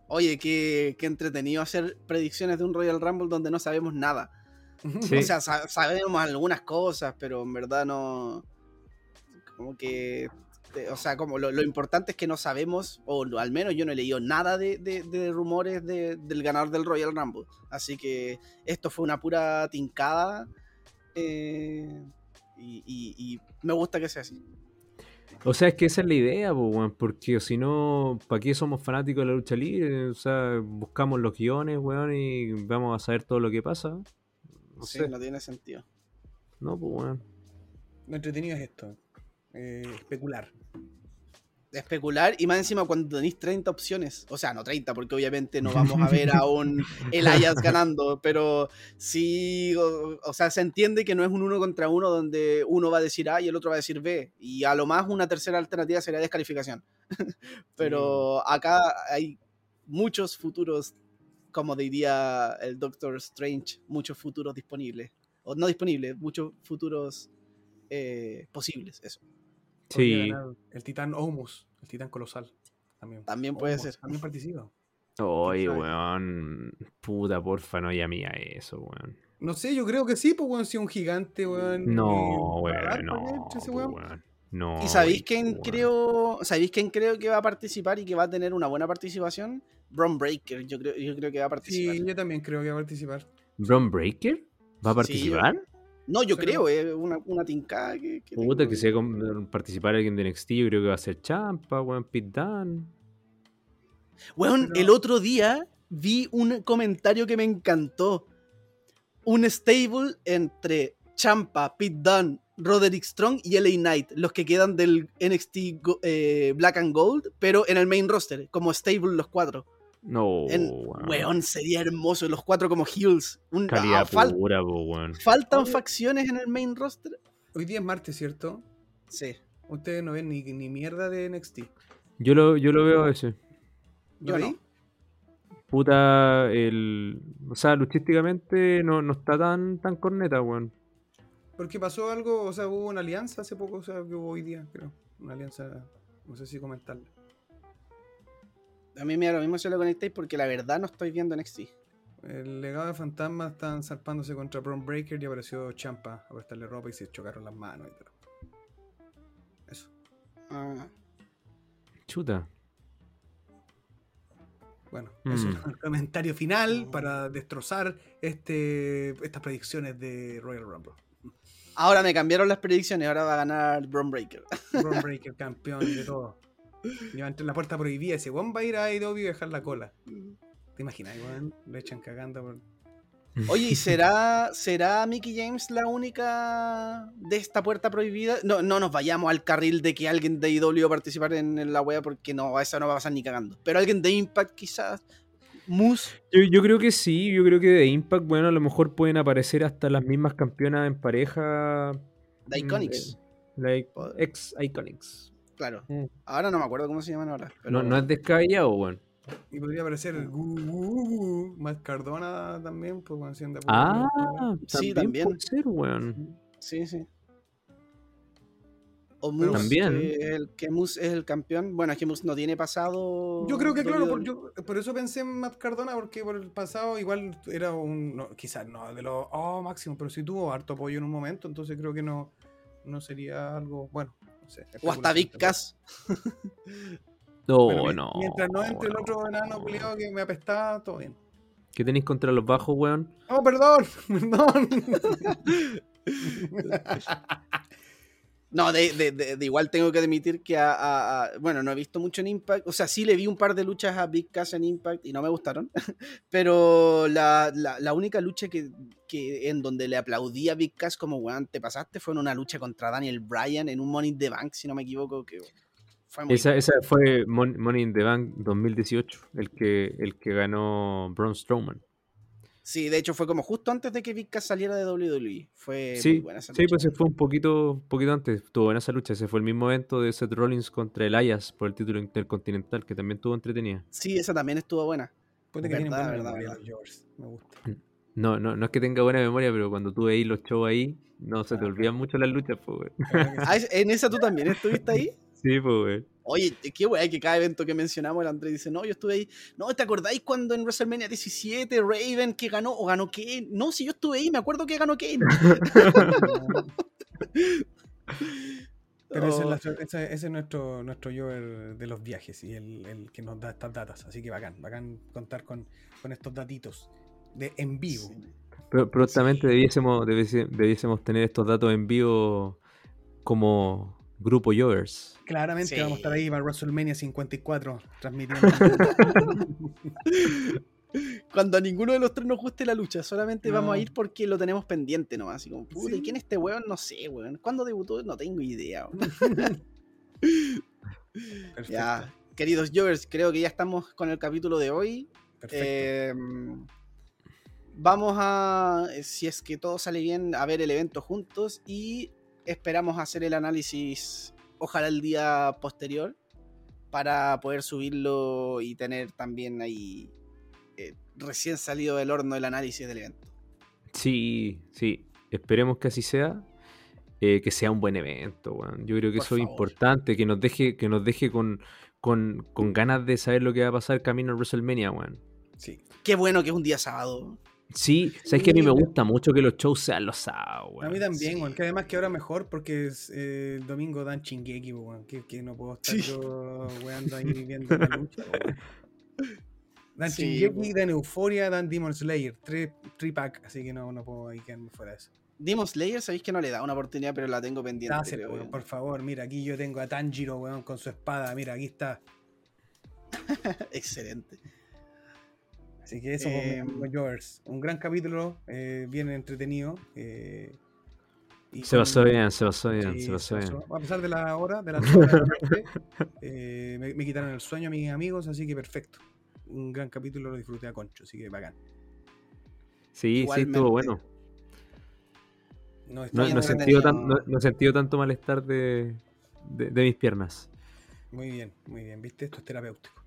Oye, qué, qué entretenido hacer predicciones de un Royal Rumble donde no sabemos nada.
Sí.
O sea, sa- sabemos algunas cosas, pero en verdad no. Como que. Eh, O sea, como lo, lo importante es que no sabemos, o lo- al menos yo no he leído nada de, de- de rumores de- del ganador del Royal Rumble. Así que esto fue una pura tincada. eh, y, y- y me gusta que sea así.
O sea, es que esa es la idea, po, weón, porque si no, ¿para qué somos fanáticos de la lucha libre? O sea, buscamos los guiones, weón, y vamos a saber todo lo que pasa. No
Sí,
sé,
no tiene sentido.
no, pues, weón.
Lo entretenido es esto. Eh, especular.
especular y más encima cuando tenéis 30 opciones, o sea, no 30 porque obviamente no vamos a ver a un Elias ganando, pero sí, o, o sea, se entiende que no es un uno contra uno donde uno va a decir A y el otro va a decir B, y a lo más una tercera alternativa sería descalificación. pero acá hay muchos futuros, como diría el Doctor Strange, muchos futuros disponibles, o no disponibles, muchos futuros eh, posibles, eso.
Sí.
El titán Omus, el titán colosal. También,
También puede
Omos,
ser.
También participa.
Oye, weón. Puta, porfa, no llame a eso, weón.
No sé, yo creo que sí, pues weón, si es un gigante, weón.
No,
eh, ¿va a dar
weón, no.
ese weón?
weón. No.
¿Y sabéis quién creo, sabéis quién creo que va a participar y que va a tener una buena participación? Bron Breaker, yo creo, yo creo que va a participar.
Sí, yo también creo que va a participar.
¿Bron Breaker? ¿Va a
Sí,
participar?
No, yo creo, es una, una tincada que, que
Puta,
tengo.
que sea con- participar alguien de NXT, yo creo que va a ser Champa, weón, Pete Dunne.
Weón,
Pero-
el otro día vi un comentario que me encantó. Un stable entre Champa, Pete Dunne, Roderick Strong y LA Knight, los que quedan del NXT eh, Black and Gold, pero en el main roster, como stable los cuatro.
No,
En-
weón.
weón, sería hermoso, los cuatro como heels. Un,
Calidad
ah, fal-
pura, weón.
¿Faltan
Oye.
facciones en el main roster?
Hoy día es martes, ¿cierto?
Sí.
Ustedes no ven ni, ni mierda de NXT.
Yo lo, yo lo veo a ese.
¿Lo
Yo no.
Puta, el. O sea, luchísticamente no, no está tan, tan corneta, weón.
Porque pasó algo, o sea, hubo una alianza hace poco, o sea, que hubo hoy día, creo. Una alianza, no sé si comentarla.
A mí me da lo mismo si lo conectéis porque la verdad no estoy viendo NXT.
El legado de fantasma están zarpándose contra Bron Breaker y apareció Champa a prestarle ropa y se chocaron las manos y todo. Eso.
Ah,
Chuta.
Bueno,
Mm.
eso es el comentario final para destrozar este, estas predicciones de Royal Rumble.
Ahora me cambiaron las predicciones, ahora va a ganar Bron Breaker.
Bron Breaker, campeón de todo. Lleva entre la puerta prohibida ese weón va a ir a AEW y dejar la cola. ¿Te imaginas, weón? Lo echan cagando por.
Oye, ¿y será, será Mickey James la única de esta puerta prohibida? No, no nos vayamos al carril de que alguien de IW va a participar en, en la wea porque no, esa no va a pasar ni cagando. Pero alguien de Impact quizás. Moose.
Yo, yo creo que sí, yo creo que de Impact, bueno, a lo mejor pueden aparecer hasta las mismas campeonas en pareja.
The Iconics.
mm, Like ex Iconics.
Claro.
Mm.
Ahora no me acuerdo cómo se llaman ahora. pero-
No, no es descabellado, weón.
Y podría aparecer el Gu- Gu- Gu- Matt Cardona también, pues cuando hacían de
Ah,
Sí,
también,
también.
puede ser, weón.
Sí, sí. O Moose,
También.
que, el, que Moose es el campeón. Bueno, es que Moose no tiene pasado.
Yo creo que, claro, por, yo- por eso pensé en Matt Cardona, porque por el pasado igual era un. no, quizás no de los. Oh, máximo, pero sí tuvo harto apoyo en un momento, entonces creo que no, no sería algo. Bueno, no sé.
O hasta Big. Cass.
No,
Bueno,
no.
Mientras no entre el otro enano culiado que me apestaba, todo bien.
¿Qué tenéis contra los bajos, weón?
Oh, perdón, perdón.
No, de, de- de- igual tengo que admitir que a, Bueno, no he visto mucho en Impact. O sea, sí le vi un par de luchas a Big Cass en Impact y no me gustaron. Pero la, única lucha que, en donde le aplaudí a Big Cass como, weón, te pasaste fue en una lucha contra Daniel Bryan en un Money in the Bank, si no me equivoco. Que
Esa, esa fue Mon- Money in the Bank 2018, el que, el que ganó Braun Strowman.
Sí, de hecho fue como justo antes de que Cass saliera de WWE. Fue muy
Sí,
buena esa
sí, pues se fue un poquito, un poquito antes. Tuvo en esa lucha. Ese fue el mismo evento de Seth Rollins contra Elias por el título intercontinental, que también tuvo entretenida.
Sí, esa también estuvo buena.
Puede que
Verdad,
buena
verdad, verdad.
los George, Me gusta.
No, no, no es que tenga buena memoria, pero cuando tú veis los shows ahí, no se te
Ah,
olvidan mucho las luchas, pues.
Ah, ¿es- ¿En esa tú también estuviste ahí?
Sí, pues.
Oye, qué weá que cada evento que mencionamos el Andrés dice, no, yo estuve ahí. No, ¿te acordáis cuando en WrestleMania 17 Raven que ganó o ganó Kane? No, si yo estuve ahí, me acuerdo que ganó Kane.
Pero ese es,
Oh,
la- ese- ese es nuestro, nuestro yo de los viajes y el, el que nos da estas datas. Así que bacán, bacán contar con, con estos datitos de en vivo.
sí.
Pero prontamente
Sí.
debiésemos, debiésemos tener estos datos en vivo como grupo Jovers.
Claramente
Sí.
vamos a estar ahí para WrestleMania 54 transmitiendo.
Cuando a ninguno de los tres nos guste la lucha, solamente vamos a ir porque lo tenemos pendiente nomás. Así como, puta, ¿y quién es este weón? No sé, weón. ¿Cuándo debutó? No tengo idea. ya, queridos Jovers, creo que ya estamos con el capítulo de hoy.
perfecto.
Eh, vamos a, si es que todo sale bien, a ver el evento juntos y esperamos hacer el análisis, ojalá el día posterior, para poder subirlo y tener también ahí eh, recién salido del horno el análisis del evento.
Sí, sí. Esperemos que así sea. eh, que sea un buen evento, weón. Yo creo que
Por
eso es importante, que nos deje, que nos deje con, con, con ganas de saber lo que va a pasar camino a WrestleMania, weón.
sí.
Qué bueno que es un día sábado.
Sí, sabes que a mí me gusta mucho que los shows sean los sábados,
A
weón.
mí también,
sí.
weón, que además que ahora mejor porque es, eh, el domingo dan chingueki, weón, que, que no puedo estar
Sí.
yo weando ahí viendo la lucha. weón. Dan
Sí,
Shingeki,
weón.
dan Euforia, dan Demon Slayer, tres pack, así que no, no puedo ahí quedarme fuera de eso.
Demon Slayer, sabéis que no le da una oportunidad, pero la tengo pendiente.
Dáselo,
creo
weón,
yo.
por favor, mira, aquí yo tengo a Tanjiro, weón, con su espada, mira, aquí está.
Excelente.
Así que eso,
Eh,
eh, Yours. Un gran capítulo, eh, bien entretenido. eh, y
Se pasó bien, se pasó bien,
Sí,
se pasó bien.
A pesar de la hora, de las dos horas de la noche, eh, me, me quitaron el sueño mis amigos, así que perfecto. Un gran capítulo, lo disfruté a concho, así que bacán.
Sí, sí, estuvo bueno.
No,
No, no he
entretenido.
sentido tan- no- no he sentido tanto malestar de, de- de mis piernas.
Muy bien, muy bien, viste, esto es terapéutico.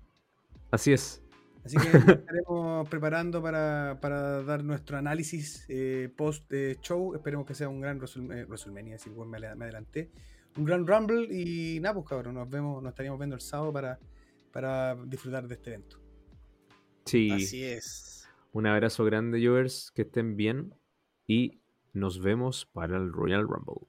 Así es.
Así que estaremos preparando para, para dar nuestro análisis eh, post eh, show. Esperemos que sea un gran Wrestle- eh, WrestleMania, si me, me adelanté. Un gran Rumble y nada, pues cabrón, nos vemos, nos estaríamos viendo el sábado para, para disfrutar de este evento.
Sí.
Así es.
Un abrazo grande, Jovers. Que estén bien. Y nos vemos para el Royal Rumble.